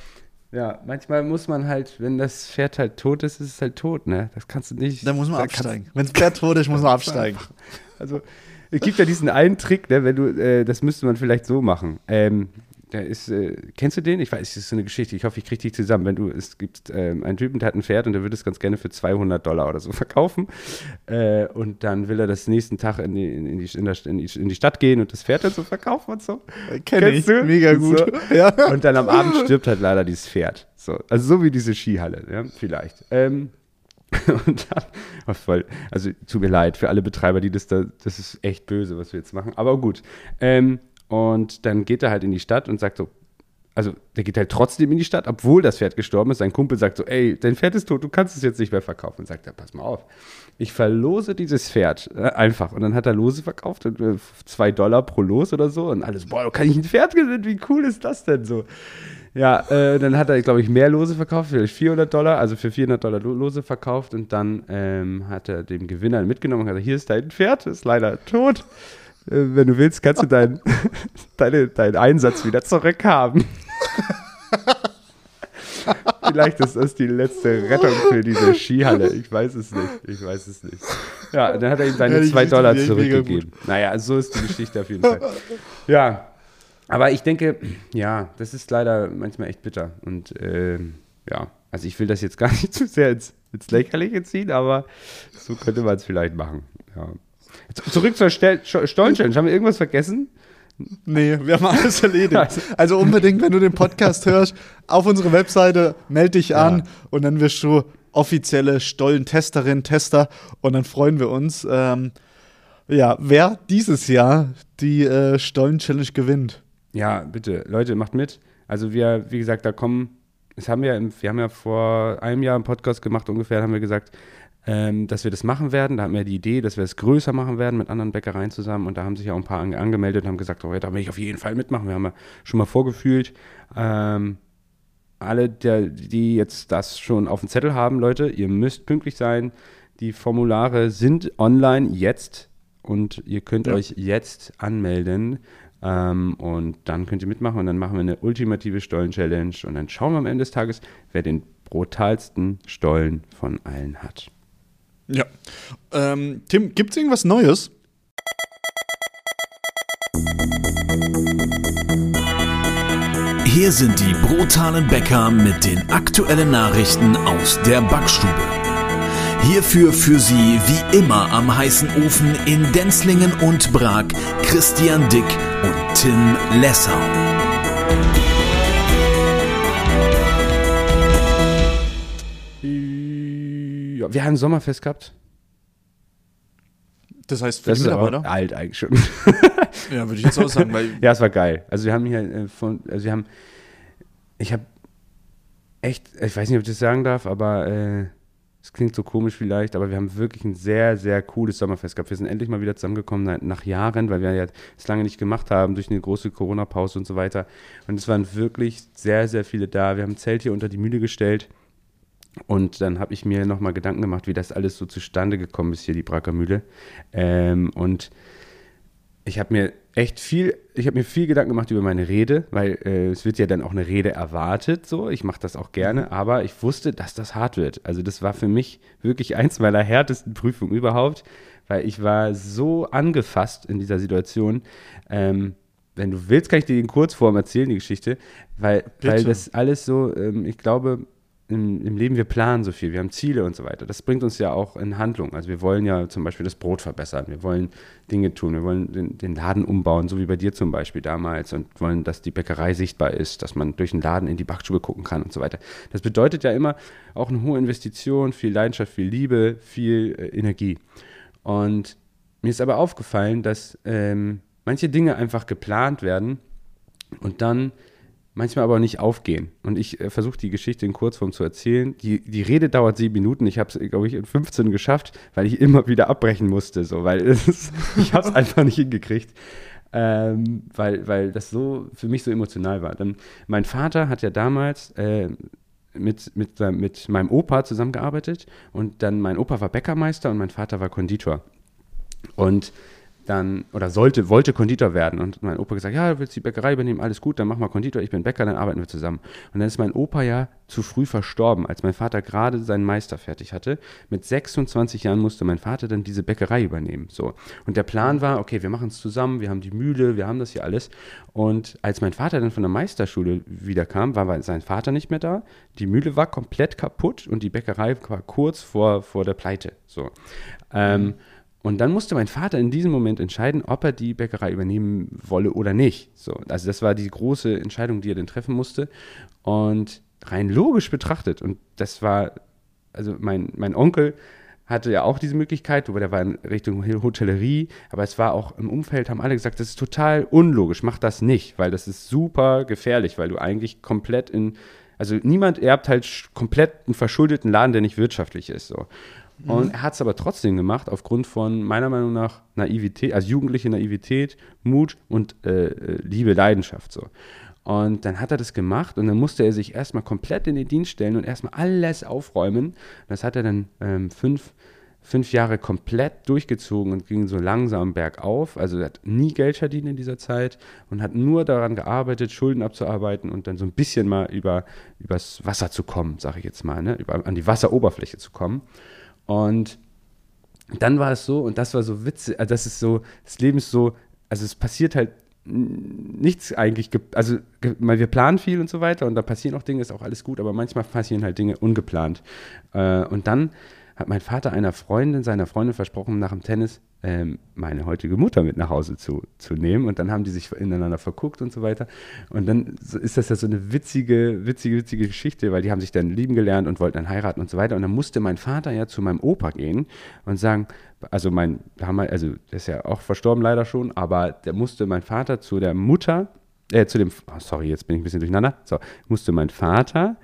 ja, manchmal muss man halt, wenn das Pferd halt tot ist, ist es halt tot, ne? Das kannst du nicht. da muss man da absteigen. Wenn das Pferd tot ist, muss man absteigen. Also, es gibt ja diesen einen Trick, ne, wenn du, äh, das müsste man vielleicht so machen. Ähm, der ist, äh, kennst du den? Ich weiß, das ist so eine Geschichte. Ich hoffe, ich kriege dich zusammen. Wenn du, es gibt ähm, einen Typen, der hat ein Pferd und der würde es ganz gerne für 200 Dollar oder so verkaufen. Äh, und dann will er das nächsten Tag in die, in, die, in, der, in, die, in die Stadt gehen und das Pferd dann so verkaufen und so. Kenn Kennst ich. du? Mega gut. So. Ja. Und dann am Abend stirbt halt leider dieses Pferd. So. Also so wie diese Skihalle, ja, vielleicht. Ähm, und dann, oh, voll, also tut mir leid für alle Betreiber, die das da, das ist echt böse, was wir jetzt machen, aber gut. Ähm, und dann geht er halt in die Stadt und sagt so, also der geht halt trotzdem in die Stadt, obwohl das Pferd gestorben ist. Sein Kumpel sagt so, ey, dein Pferd ist tot, du kannst es jetzt nicht mehr verkaufen. Und sagt er, pass mal auf, ich verlose dieses Pferd äh, einfach. Und dann hat er Lose verkauft, und, äh, zwei Dollar pro Los oder so. Und alles, boah, kann ich ein Pferd gewinnen, wie cool ist das denn so? Ja, äh, dann hat er, glaube ich, mehr Lose verkauft, vielleicht 400 Dollar, also für 400 Dollar Lo- Lose verkauft. Und dann ähm, hat er dem Gewinner mitgenommen und gesagt, hier ist dein Pferd, ist leider tot. Äh, wenn du willst, kannst du deinen deine, deinen Einsatz wieder zurückhaben. Vielleicht ist das die letzte Rettung für diese Skihalle. Ich weiß es nicht. Ich weiß es nicht. Ja, dann hat er ihm seine Ja, die zwei Geschichte Dollar zurückgegeben. Naja, so ist die Geschichte auf jeden Fall. Ja, aber ich denke, ja, das ist leider manchmal echt bitter. Und ähm, ja, also ich will das jetzt gar nicht zu sehr ins, ins Lächerliche ziehen, aber so könnte man es vielleicht machen. Ja. Zurück zur Stollen-Challenge. Haben wir irgendwas vergessen? Nee, wir haben alles erledigt. Also- unbedingt, wenn du den Podcast hörst, auf unsere Webseite, melde dich an und dann wirst du offizielle Stollentesterin, Tester und dann freuen wir uns, ähm, ja, wer dieses Jahr die äh, Stollen-Challenge gewinnt. Ja, bitte, Leute, macht mit. Also wir, wie gesagt, da kommen, es haben wir, wir haben ja vor einem Jahr einen Podcast gemacht ungefähr, da haben wir gesagt, ähm, dass wir das machen werden. Da hatten wir die Idee, dass wir es größer machen werden mit anderen Bäckereien zusammen. Und da haben sich ja auch ein paar ange angemeldet und haben gesagt, oh, ja, da will ich auf jeden Fall mitmachen. Wir haben ja schon mal vorgefühlt. Ähm, alle, der, die jetzt das schon auf dem Zettel haben, Leute, ihr müsst pünktlich sein. Die Formulare sind online jetzt und ihr könnt Ja. euch jetzt anmelden. Ähm, und dann könnt ihr mitmachen und dann machen wir eine ultimative Stollen-Challenge und dann schauen wir am Ende des Tages, wer den brutalsten Stollen von allen hat. Ja. Ähm, Tim, gibt's irgendwas Neues? Hier sind die brutalen Bäcker mit den aktuellen Nachrichten aus der Backstube. Hierfür für Sie wie immer am heißen Ofen in Denzlingen und Prag Christian Dick und Tim Lessau. Ja, wir haben ein Sommerfest gehabt. Das heißt, für Das die Mitarbeiter? alt eigentlich schon. Ja, würde ich jetzt auch sagen, weil Ja, es war geil. Also wir haben hier äh, von, also wir haben, ich habe echt, ich weiß nicht, ob ich das sagen darf, aber äh, es klingt so komisch vielleicht, aber wir haben wirklich ein sehr, sehr cooles Sommerfest gehabt. Wir sind endlich mal wieder zusammengekommen nach, nach Jahren, weil wir ja es lange nicht gemacht haben durch eine große Corona-Pause und so weiter. Und es waren wirklich sehr, sehr viele da. Wir haben ein Zelt hier unter die Mühle gestellt. Und dann habe ich mir nochmal Gedanken gemacht, wie das alles so zustande gekommen ist hier, die Bracker Mühle. Ähm, und ich habe mir echt viel, ich habe mir viel Gedanken gemacht über meine Rede, weil äh, es wird ja dann auch eine Rede erwartet, so. Ich mache das auch gerne, aber ich wusste, dass das hart wird. Also das war für mich wirklich eins meiner härtesten Prüfungen überhaupt, weil ich war so angefasst in dieser Situation. Ähm, wenn du willst, kann ich dir in Kurzform erzählen, die Geschichte, weil, weil Bitte. das alles so, ähm, ich glaube, im, im Leben, wir planen so viel, wir haben Ziele und so weiter. Das bringt uns ja auch in Handlung. Also wir wollen ja zum Beispiel das Brot verbessern, wir wollen Dinge tun, wir wollen den, den Laden umbauen, so wie bei dir zum Beispiel damals und wollen, dass die Bäckerei sichtbar ist, dass man durch den Laden in die Backstube gucken kann und so weiter. Das bedeutet ja immer auch eine hohe Investition, viel Leidenschaft, viel Liebe, viel äh, Energie. Und mir ist aber aufgefallen, dass ähm, manche Dinge einfach geplant werden und dann manchmal aber nicht aufgehen. Und ich äh, versuche die Geschichte in Kurzform zu erzählen. Die, die Rede dauert sieben Minuten. Ich habe es, glaube ich, in 15 geschafft, weil ich immer wieder abbrechen musste. So, weil es, ich habe es einfach nicht hingekriegt. Ähm, weil, weil das so für mich so emotional war. Dann, mein Vater hat ja damals äh, mit, mit, mit meinem Opa zusammengearbeitet und dann mein Opa war Bäckermeister und mein Vater war Konditor. Und dann, oder sollte, wollte Konditor werden. Und mein Opa gesagt, ja, du willst die Bäckerei übernehmen, alles gut, dann mach mal Konditor, ich bin Bäcker, dann arbeiten wir zusammen. Und dann ist mein Opa ja zu früh verstorben, als mein Vater gerade seinen Meister fertig hatte. Mit 26 Jahren musste mein Vater dann diese Bäckerei übernehmen. So. Und der Plan war, okay, wir machen es zusammen, wir haben die Mühle, wir haben das hier alles. Und als mein Vater dann von der Meisterschule wiederkam, war sein Vater nicht mehr da. Die Mühle war komplett kaputt und die Bäckerei war kurz vor, vor der Pleite. So. Ähm, und dann musste mein Vater in diesem Moment entscheiden, ob er die Bäckerei übernehmen wolle oder nicht. So, also das war die große Entscheidung, die er dann treffen musste. Und rein logisch betrachtet, und das war, also mein, mein Onkel hatte ja auch diese Möglichkeit, aber der war in Richtung Hotellerie, aber es war auch im Umfeld, haben alle gesagt, das ist total unlogisch, mach das nicht, weil das ist super gefährlich, weil du eigentlich komplett in, also niemand erbt halt komplett einen verschuldeten Laden, der nicht wirtschaftlich ist. So. Und er hat es aber trotzdem gemacht, aufgrund von meiner Meinung nach Naivität, also jugendliche Naivität, Mut und äh, äh, Liebe, Leidenschaft so. Und dann hat er das gemacht und dann musste er sich erstmal komplett in den Dienst stellen und erstmal alles aufräumen. Das hat er dann ähm, fünf, fünf Jahre komplett durchgezogen und ging so langsam bergauf. Also er hat nie Geld verdient in dieser Zeit und hat nur daran gearbeitet, Schulden abzuarbeiten und dann so ein bisschen mal über übers Wasser zu kommen, sage ich jetzt mal, ne? über, an die Wasseroberfläche zu kommen. Und dann war es so, und das war so witzig, also das ist so, das Leben ist so, also es passiert halt nichts eigentlich, also wir planen viel und so weiter und da passieren auch Dinge, ist auch alles gut, aber manchmal passieren halt Dinge ungeplant. Äh, und dann hat mein Vater einer Freundin, seiner Freundin versprochen, nach dem Tennis ähm, meine heutige Mutter mit nach Hause zu, zu nehmen. Und dann haben die sich ineinander verguckt und so weiter. Und dann ist das ja so eine witzige, witzige, witzige Geschichte, weil die haben sich dann lieben gelernt und wollten dann heiraten und so weiter. Und dann musste mein Vater ja zu meinem Opa gehen und sagen, also mein, also der ist ja auch verstorben leider schon, aber der musste mein Vater zu der Mutter, äh, zu dem, oh, sorry, jetzt bin ich ein bisschen durcheinander, so, musste mein Vater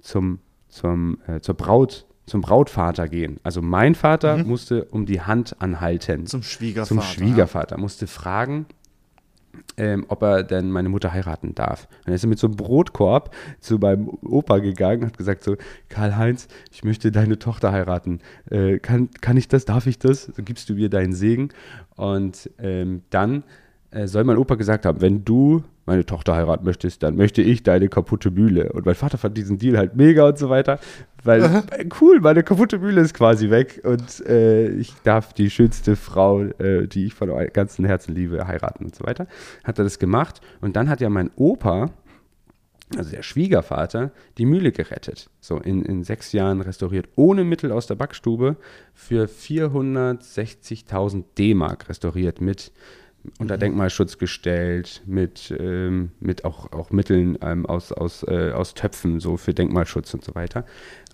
zum, zum, äh, zur Braut zum Brautvater gehen. Also mein Vater mhm. musste um die Hand anhalten. Zum Schwiegervater. Zum Schwiegervater. Ja. Musste fragen, ähm, ob er denn meine Mutter heiraten darf. Dann ist er mit so einem Brotkorb zu meinem Opa gegangen, hat gesagt so, Karl-Heinz, ich möchte deine Tochter heiraten. Äh, kann, kann ich das? Darf ich das? So gibst du mir deinen Segen. Und ähm, dann äh, soll mein Opa gesagt haben, wenn du meine Tochter heiraten möchtest, dann möchte ich deine kaputte Mühle. Und mein Vater fand diesen Deal halt mega und so weiter, weil äh, cool, meine kaputte Mühle ist quasi weg und äh, ich darf die schönste Frau, äh, die ich von ganzem Herzen liebe, heiraten und so weiter. Hat er das gemacht und dann hat ja mein Opa, also der Schwiegervater, die Mühle gerettet. So in, in sechs Jahren restauriert, ohne Mittel aus der Backstube, für 460.000 D-Mark restauriert mit unter mhm. Denkmalschutz gestellt, mit, ähm, mit auch, auch Mitteln ähm, aus, aus, äh, aus Töpfen, so für Denkmalschutz und so weiter.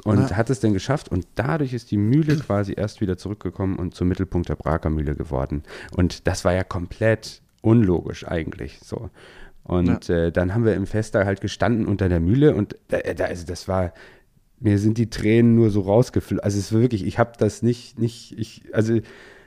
Und ah. hat es dann geschafft und dadurch ist die Mühle quasi erst wieder zurückgekommen und zum Mittelpunkt der Braker Mühle geworden. Und das war ja komplett unlogisch eigentlich so. Und ja. äh, dann haben wir im Fest da halt gestanden unter der Mühle und da, da, also das war, mir sind die Tränen nur so rausgeflogen. Also es war wirklich, ich habe das nicht, nicht, ich, also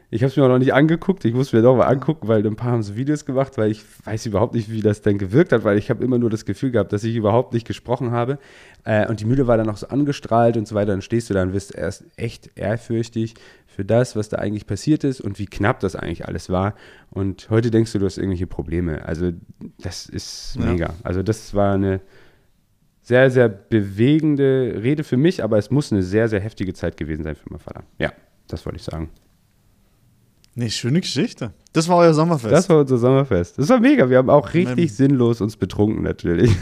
ich habe es mir auch noch nicht angeguckt. Ich muss mir doch mal angucken, weil ein paar haben so Videos gemacht, weil ich weiß überhaupt nicht, wie das denn gewirkt hat, weil ich habe immer nur das Gefühl gehabt, dass ich überhaupt nicht gesprochen habe. Äh, und die Mühle war dann auch so angestrahlt und so weiter. Dann stehst du da und wirst erst echt ehrfürchtig für das, was da eigentlich passiert ist und wie knapp das eigentlich alles war. Und heute denkst du, du hast irgendwelche Probleme. Also das ist ja. mega. Also das war eine sehr, sehr bewegende Rede für mich, aber es muss eine sehr, sehr heftige Zeit gewesen sein für meinen Vater. Ja, das wollte ich sagen. Nee, schöne Geschichte. Das war euer Sommerfest. Das war unser Sommerfest. Das war mega. Wir haben auch richtig sinnlos uns betrunken, natürlich.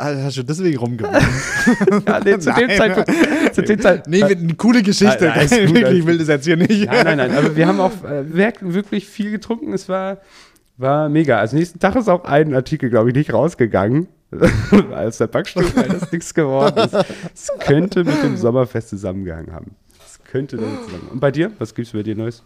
Ah, Hast du deswegen rumgewonnen? Ja, nee, zu dem Nein. Zeitpunkt. Zu dem Zeitpunkt nee, mit, eine coole Geschichte. Nein, alles gut, ich will das jetzt hier nicht. Nein, nein, nein. Aber wir haben auch äh, wirk- wirklich viel getrunken. Es war, war mega. Also nächsten Tag ist auch ein Artikel, glaube ich, nicht rausgegangen. Aus der Backstube, weil das nichts geworden ist. Es könnte mit dem Sommerfest zusammengehangen haben. Es könnte damit zusammenhängen. Und bei dir? Was gibt's bei dir Neues?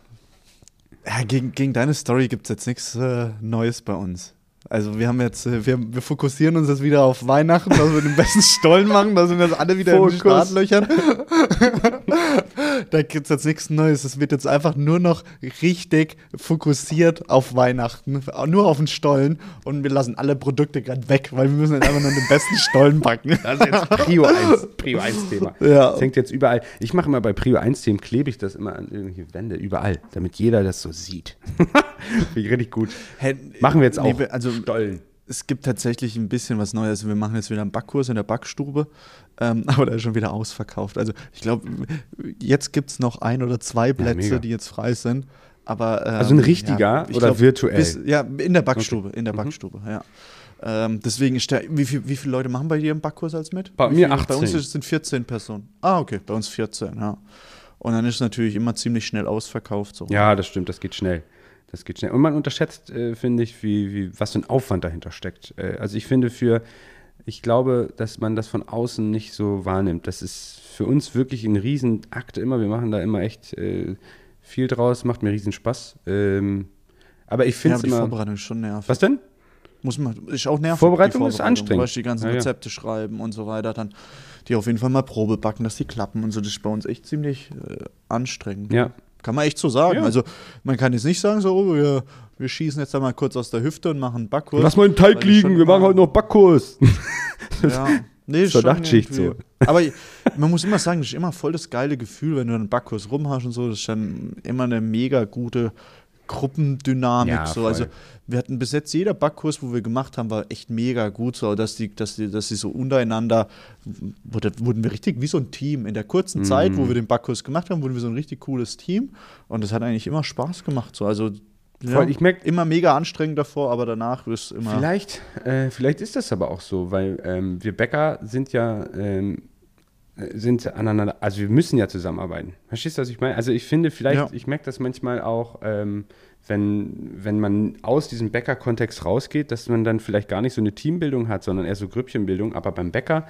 Ja, gegen, gegen deine Story gibt es jetzt nichts äh, Neues bei uns. Also wir haben jetzt, äh, wir, wir fokussieren uns jetzt wieder auf Weihnachten, dass wir den besten Stollen machen, da sind jetzt alle wieder in den Fokus. Startlöchern. da gibt es jetzt nichts Neues. Es wird jetzt einfach nur noch richtig fokussiert auf Weihnachten, nur auf den Stollen und wir lassen alle Produkte gerade weg, weil wir müssen jetzt einfach nur den besten Stollen backen. Das ist jetzt Prio 1, Prio 1 Thema. Ja. Das hängt jetzt überall. Ich mache immer bei Prio 1 Themen, klebe ich das immer an irgendwelche Wände, überall, damit jeder das so sieht. Finde ich richtig gut. Machen wir jetzt auch. nee, also Stollen. Es gibt tatsächlich ein bisschen was Neues. Also Wir machen jetzt wieder einen Backkurs in der Backstube, ähm, aber der ist schon wieder ausverkauft. Also ich glaube, jetzt gibt es noch ein oder zwei Plätze, mega. die jetzt frei sind. Aber, ähm, Also ein richtiger ich oder virtuell? Bis, ja, in der Backstube, in der Backstube, ja. Ähm, deswegen der, wie, viel, wie viele Leute machen bei dir im Backkurs als mit? Bei mir viele? 18. Bei uns sind 14 Personen. Ah, okay, bei uns 14, ja. Und dann ist es natürlich immer ziemlich schnell ausverkauft. So. Ja, das stimmt, das geht schnell. Das geht schnell. Und man unterschätzt, äh, finde ich, wie, wie, was für ein Aufwand dahinter steckt. Äh, also ich finde für, ich glaube, dass man das von außen nicht so wahrnimmt. Das ist für uns wirklich ein Riesenakt immer. Wir machen da immer echt äh, viel draus, macht mir riesen Spaß. Ähm, aber ich ja, finde aber es die immer. Vorbereitung ist schon nervig. Was denn? Muss man, ist auch nervig. Vorbereitung die ist anstrengend. Musst die ganzen Ja, ja. Rezepte schreiben und so weiter. Dann die auf jeden Fall mal Probe backen, dass die klappen und so. Das ist bei uns echt ziemlich äh, anstrengend. Ja. Kann man echt so sagen. Ja. Also man kann jetzt nicht sagen, so, oh, wir, wir schießen jetzt einmal kurz aus der Hüfte und machen einen Backkurs. Lass mal den Teig liegen, wir machen heute noch Backkurs. Ja. Nee, Zur Nachtschicht irgendwie. Aber man muss immer sagen, das ist immer voll das geile Gefühl, wenn du einen Backkurs rum hast und so. Das ist dann immer eine mega gute Gruppendynamik. Ja, so. Also wir hatten bis jetzt jeder Backkurs, wo wir gemacht haben, war echt mega gut, so dass die, dass die, dass sie so untereinander wurde, wurden wir richtig wie so ein Team. In der kurzen Zeit, Mhm. wo wir den Backkurs gemacht haben, wurden wir so ein richtig cooles Team. Und das hat eigentlich immer Spaß gemacht. So. Also Voll, ich merk- immer mega anstrengend davor, aber danach ist immer. Vielleicht, äh, vielleicht ist das aber auch so, weil ähm, wir Bäcker sind ja ähm, äh, sind aneinander, also wir müssen ja zusammenarbeiten. Verstehst du, was ich meine? Also ich finde vielleicht, Ja. ich merke das manchmal auch, ähm, wenn, wenn man aus diesem Bäcker-Kontext rausgeht, dass man dann vielleicht gar nicht so eine Teambildung hat, sondern eher so Grüppchenbildung. Aber beim Bäcker,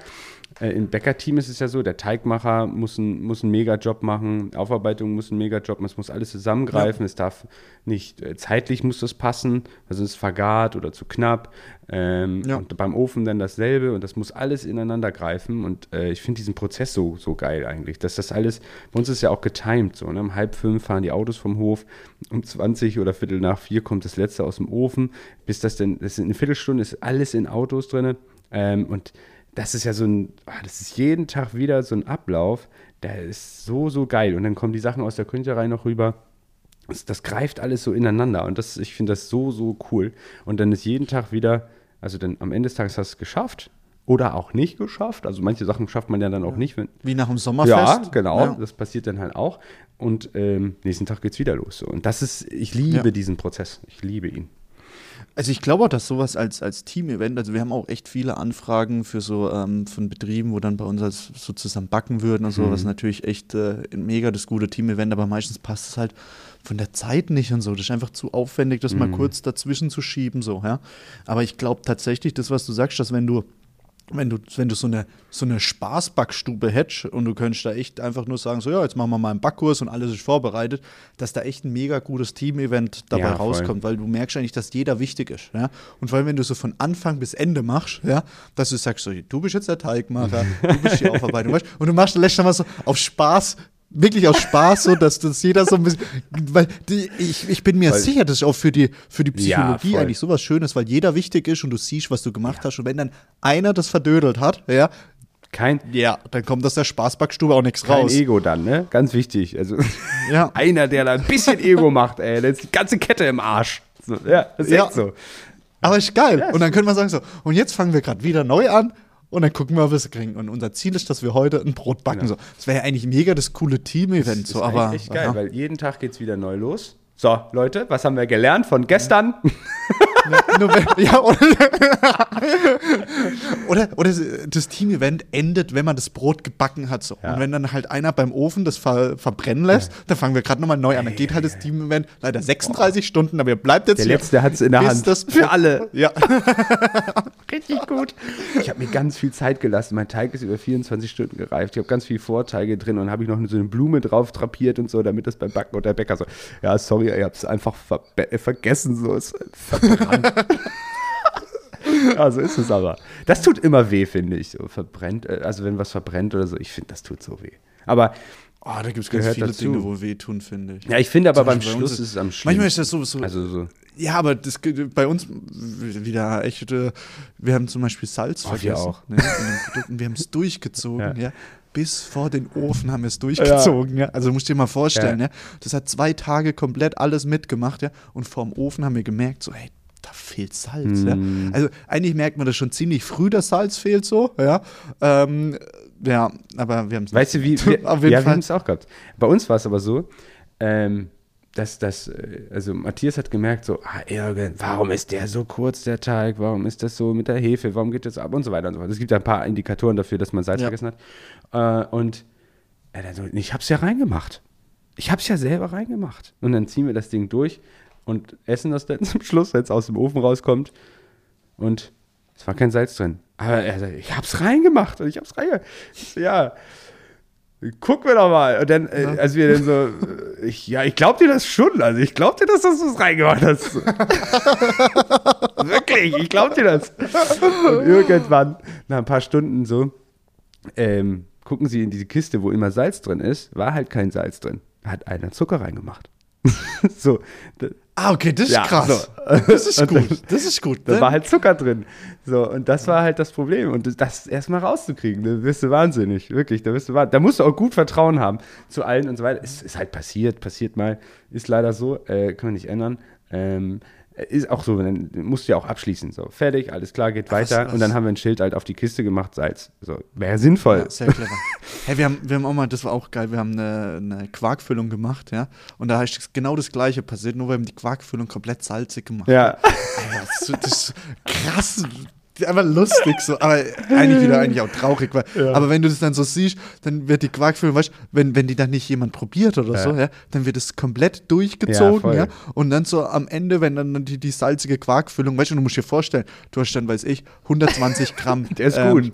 äh, im Bäckerteam ist es ja so, der Teigmacher muss, ein, muss einen Mega-Job machen, Aufarbeitung muss einen Mega-Job machen, es muss alles zusammengreifen, es darf nicht, äh, zeitlich muss das passen, also es ist vergart oder zu knapp. Ähm, Ja. Und beim Ofen dann dasselbe und das muss alles ineinander greifen. Und äh, ich finde diesen Prozess so, so geil eigentlich, dass das alles, bei uns ist ja auch getimed so. Ne? Um halb fünf fahren die Autos vom Hof, um 20 oder Viertel nach vier kommt das letzte aus dem Ofen, bis das dann, das ist eine Viertelstunde ist alles in Autos drin. Ähm, und das ist ja so ein, ah, das ist jeden Tag wieder so ein Ablauf, der ist so, so geil. Und dann kommen die Sachen aus der Künchenreihe noch rüber. Das, das greift alles so ineinander und das, ich finde das so, so cool. Und dann ist jeden Tag wieder, also dann am Ende des Tages hast du es geschafft oder auch nicht geschafft. Also manche Sachen schafft man ja dann auch nicht, wenn, Wie nach dem Sommerfest. ja, genau. Ja. Das passiert dann halt auch. Und ähm, nächsten Tag geht's wieder los. So. Und das ist, ich liebe Ja. diesen Prozess. Ich liebe ihn. Also ich glaube auch, dass sowas als, als Team-Event, also wir haben auch echt viele Anfragen für so ähm, von Betrieben, wo dann bei uns als so zusammen backen würden und so, was natürlich echt äh, mega das gute Team-Event, aber meistens passt es halt von der Zeit nicht und so. Das ist einfach zu aufwendig, das mal kurz dazwischen zu schieben, so, ja. Aber ich glaube tatsächlich, das, was du sagst, dass wenn du wenn du, wenn du so eine, so eine Spaßbackstube hättest und du könntest da echt einfach nur sagen, so ja, jetzt machen wir mal einen Backkurs und alles ist vorbereitet, dass da echt ein mega gutes Team-Event dabei Ja, rauskommt, weil du merkst eigentlich, dass jeder wichtig ist. Ja? Und vor allem, wenn du so von Anfang bis Ende machst, ja, dass du sagst, so, du bist jetzt der Teigmacher, du bist die Aufarbeitung, weißt? und du machst, lässt dann mal so auf Spaß wirklich aus Spaß so, dass das jeder so ein bisschen, weil die, ich, ich bin mir Weil- sicher, das ist auch für die, für die Ja, Psychologie voll. eigentlich sowas Schönes, weil jeder wichtig ist und du siehst, was du gemacht hast und wenn dann einer das verdödelt hat, ja, Kein, ja, dann kommt aus der Spaßbackstube auch nichts kein raus. Ego dann, ne? Ganz wichtig. Also Ja. einer, der da ein bisschen Ego macht, ey, der ist die ganze Kette im Arsch. So, ja, das ist Ja. echt so. Aber ist geil. Ja, und dann können wir sagen so, und jetzt fangen wir gerade wieder neu an und dann gucken wir, was wir kriegen. Und unser Ziel ist, dass wir heute ein Brot backen. Genau. So. Das wäre ja eigentlich mega das coole Team-Event. So, ist aber echt geil, ja. weil jeden Tag geht's wieder neu los. So, Leute, was haben wir gelernt von gestern? November, ja, oder, oder, oder das Team-Event endet, wenn man das Brot gebacken hat. So. Ja. Und wenn dann halt einer beim Ofen das ver verbrennen lässt, dann fangen wir gerade nochmal neu an. Dann geht halt das Team-Event leider 36 Stunden, aber ihr bleibt jetzt Der hier, Letzte hat's in der Hand. Das Für alle. Ja. Richtig gut. Ich habe mir ganz viel Zeit gelassen. Mein Teig ist über 24 Stunden gereift. Ich habe ganz viel Vorteige drin und habe ich noch so eine Blume drauf drapiert und so, damit das beim Backen und der Bäcker so, ja, sorry, ich habe es einfach ver äh, vergessen, so ist verbrannt. ja, so ist es aber. Das tut immer weh, finde ich. So verbrennt, äh, also wenn was verbrennt oder so, ich finde, das tut so weh. Aber Oh, da gibt es ganz viele dazu. Dinge, wo wehtun, finde ich. ja, ich finde aber Zum beim Beispiel bei Schluss ist es am schlimmsten. Manchmal ist das so, so also so. Ja, aber das bei uns wieder echt. äh, Wir haben zum Beispiel Salz Oh, wir vergessen. auch. Ne. Wir haben es durchgezogen, Ja. ja. Bis vor den Ofen haben wir es durchgezogen, ja. Also musst dir mal vorstellen, Ja. ja. Das hat zwei Tage komplett alles mitgemacht, ja. Und vorm Ofen haben wir gemerkt, so, hey, da fehlt Salz, Mm. ja. Also eigentlich merkt man das schon ziemlich früh, dass Salz fehlt, so, ja. Ähm, ja, aber wir haben es Weißt du, wie wir, ja, wir Fall. haben es auch gehabt. Bei uns war es aber so, ähm, dass das, äh, also Matthias hat gemerkt, so, ah, irgend, warum ist der so kurz, der Teig? Warum ist das so mit der Hefe? Warum geht das ab? Und so weiter und so fort. Es gibt ja ein paar Indikatoren dafür, dass man Salz Ja. vergessen hat. Äh, und er dann so, ich hab's ja reingemacht. Ich hab's ja selber reingemacht. Und dann ziehen wir das Ding durch und essen das dann zum Schluss, wenn es aus dem Ofen rauskommt. Und es war kein Salz drin. Aber er sagt, ich hab's reingemacht und ich hab's reingemacht. So, ja, guck mir doch mal. Und dann, äh, als wir dann so, ich, ja, ich glaub dir das schon. Also ich glaub dir, dass du es reingemacht hast. Wirklich, ich glaub dir das. Und irgendwann, nach ein paar Stunden so, ähm, gucken sie in diese Kiste, wo immer Salz drin ist, war halt kein Salz drin. Hat einer Zucker reingemacht. so, Ah, okay, das ist Ja, krass. so. Das ist gut. Das ist gut. da war halt Zucker drin. So, und das war halt das Problem. Und das erstmal rauszukriegen, da wirst du wahnsinnig. Wirklich, da wirst du wahnsinnig. Da musst du auch gut Vertrauen haben zu allen und so weiter. Es ist halt passiert, passiert mal. Ist leider so, äh, können wir nicht ändern. Ähm, ist auch so, dann musst du ja auch abschließen. So, fertig, alles klar, geht Was- weiter. was- Und dann haben wir ein Schild halt auf die Kiste gemacht, Salz. So, wäre sinnvoll. Ja, sehr clever. hey, wir haben, wir haben auch mal, das war auch geil, wir haben eine, eine Quarkfüllung gemacht, ja. Und da ist genau das Gleiche passiert, nur wir haben die Quarkfüllung komplett salzig gemacht. Ja. Alter, das, das ist krass. Einfach lustig so, aber eigentlich wieder eigentlich auch traurig, weil, aber wenn du das dann so siehst, dann wird die Quarkfüllung, weißt wenn, wenn die dann nicht jemand probiert oder so, ja, dann wird es komplett Ja, durchgezogen, ja, und dann so am Ende, wenn dann die, die salzige Quarkfüllung, weißt du, du musst dir vorstellen, du hast dann, weiß ich, 120 Gramm Der ist gut.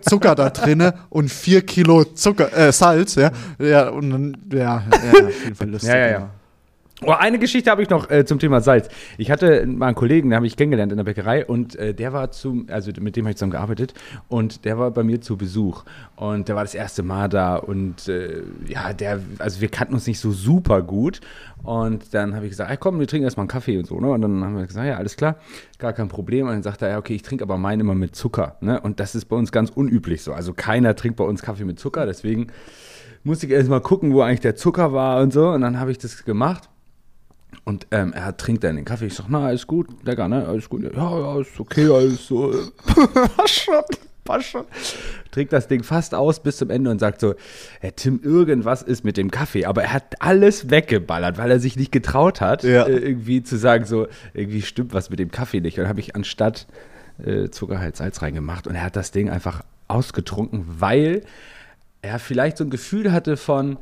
Zucker da drinne und 4 Kilo Zucker, äh, Salz, ja, ja, und dann, ja, ja, auf jeden Fall lustig. Ja, ja, ja. Oh, eine Geschichte habe ich noch äh, zum Thema Salz. Ich hatte mal einen Kollegen, den habe ich kennengelernt in der Bäckerei und äh, der war zum, also mit dem habe ich zusammen gearbeitet und der war bei mir zu Besuch und der war das erste Mal da und äh, ja, der, also wir kannten uns nicht so super gut und dann habe ich gesagt, ey, komm, wir trinken erstmal einen Kaffee und so, ne? Und dann haben wir gesagt, ja, alles klar, gar kein Problem. Und dann sagt er, ja, okay, ich trinke aber meinen immer mit Zucker, ne? Und das ist bei uns ganz unüblich so. Also keiner trinkt bei uns Kaffee mit Zucker, deswegen musste ich erst mal gucken, wo eigentlich der Zucker war und so. Und dann habe ich das gemacht. Und ähm, er hat, trinkt dann den Kaffee. Ich sag, na, alles gut, lecker, ne? Alles gut. Ja, ja, ist okay, alles so. passt schon, passt schon. Trinkt das Ding fast aus bis zum Ende und sagt so, Herr Tim, irgendwas ist mit dem Kaffee. Aber er hat alles weggeballert, weil er sich nicht getraut hat, Ja. äh, irgendwie zu sagen, so, irgendwie stimmt was mit dem Kaffee nicht. Und dann habe ich anstatt äh, Zucker halt Salz reingemacht. Und er hat das Ding einfach ausgetrunken, weil er vielleicht so ein Gefühl hatte von,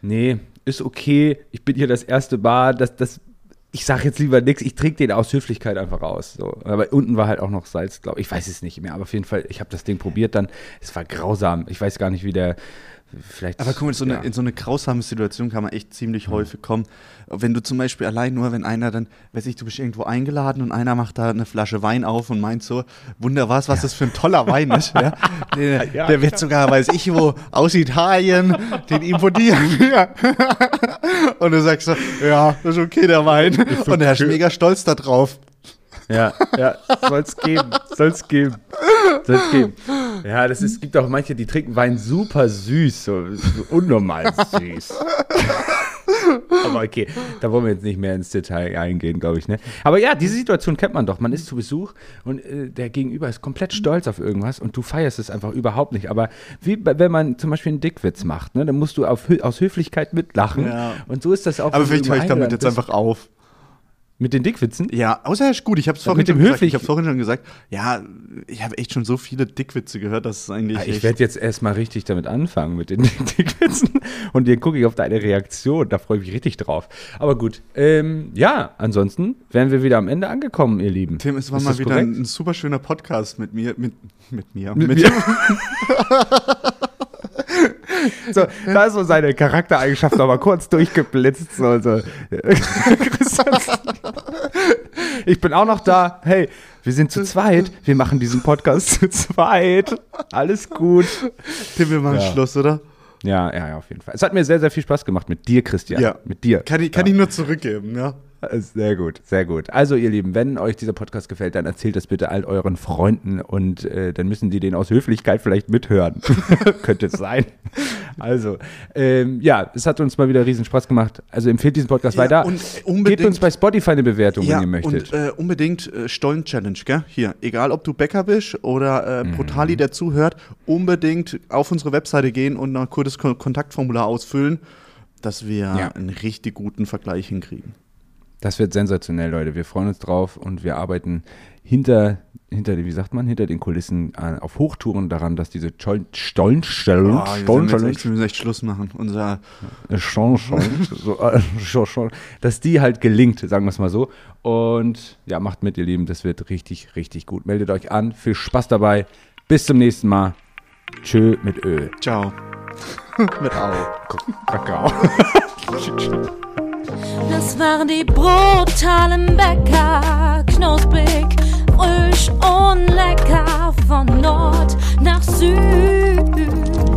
nee, ist okay, ich bin hier das erste Mal, das, das, ich sag jetzt lieber nichts, ich trinke den aus Höflichkeit einfach aus. So. Aber unten war halt auch noch Salz, glaube ich. Ich weiß es nicht mehr, aber auf jeden Fall, ich habe das Ding probiert dann. Es war grausam. Ich weiß gar nicht, wie der. Vielleicht. Aber guck mal, in so, eine, ja. in so eine grausame Situation kann man echt ziemlich häufig kommen. Wenn du zum Beispiel allein nur, wenn einer dann, weiß ich, du bist irgendwo eingeladen und einer macht da eine Flasche Wein auf und meint so, Wunder was, was das für ein toller Wein ist. Ja? Der, Ja, der wird sogar, weiß ich wo, aus Italien, den importieren wir. Und du sagst so, ja, das ist okay, der Wein. Und der ist mega stolz da drauf. Ja, ja, soll's geben, soll's geben, soll's geben. Ja, das ist, es gibt auch manche, die trinken Wein super süß, so, so unnormal süß. Aber okay, da wollen wir jetzt nicht mehr ins Detail eingehen, glaube ich. Ne? Aber ja, diese Situation kennt man doch. Man ist zu Besuch und äh, der Gegenüber ist komplett stolz auf irgendwas und du feierst es einfach überhaupt nicht. Aber wie wenn man zum Beispiel einen Dickwitz macht, ne, dann musst du auf, aus Höflichkeit mitlachen. Ja. Und so ist das auch. Aber vielleicht höre ich damit jetzt einfach auf. Mit den Dickwitzen? Ja, außer er ist gut. Ich habe es vorhin mit dem schon gesagt. Ich habe vorhin schon gesagt. Ja, ich habe echt schon so viele Dickwitze gehört, dass es eigentlich. Ja, ich echt- werde jetzt erstmal richtig damit anfangen mit den Dickwitzen und dann gucke ich auf deine Reaktion. Da freue ich mich richtig drauf. Aber gut, ähm, ja, ansonsten wären wir wieder am Ende angekommen, ihr Lieben. Tim, es war Ist mal wieder korrekt? ein, super schöner Podcast mit mir, mit, mit mir, Mit mit, mir. So, da ist so seine Charaktereigenschaft aber kurz durchgeblitzt. So, so. Christian, ich bin auch noch da. Hey, wir sind zu zweit. Wir machen diesen Podcast zu zweit. Alles gut. Tim, wir machen Ja. Schluss, oder? Ja, ja, ja, auf jeden Fall. Es hat mir sehr, sehr viel Spaß gemacht mit dir, Christian. Ja. Mit dir. Kann ich, kann ja. ich nur zurückgeben, ja. Sehr gut, sehr gut. Also, ihr Lieben, wenn euch dieser Podcast gefällt, dann erzählt das bitte all euren Freunden und äh, dann müssen die den aus Höflichkeit vielleicht mithören. Könnte es sein. Also, ähm, ja, es hat uns mal wieder riesen Spaß gemacht. Also empfehlt diesen Podcast Ja, weiter. und Gebt unbedingt- uns bei Spotify eine Bewertung, ja, wenn ihr möchtet. und äh, unbedingt äh, Stollen-Challenge, gell? Hier, egal ob du Bäcker bist oder äh, Mhm. Brutali, der zuhört, unbedingt auf unsere Webseite gehen und ein kurzes Kon Kontaktformular ausfüllen, dass wir Ja. einen richtig guten Vergleich hinkriegen. Das wird sensationell, Leute. Wir freuen uns drauf und wir arbeiten hinter, hinter wie sagt man, hinter den Kulissen äh, auf Hochtouren daran, dass diese Stollenstellung, Oh, Stollenstellung, wir müssen echt Schluss machen. Unser Äh, so, äh, dass die halt gelingt, sagen wir es mal so. Und ja, macht mit, ihr Lieben, das wird richtig, richtig gut. Meldet euch an, viel Spaß dabei. Bis zum nächsten Mal. Tschö mit Ö. Ciao. Mit Au. Kakao. Das waren die brutalen Bäcker, knusprig, frisch und lecker von Nord nach Süd.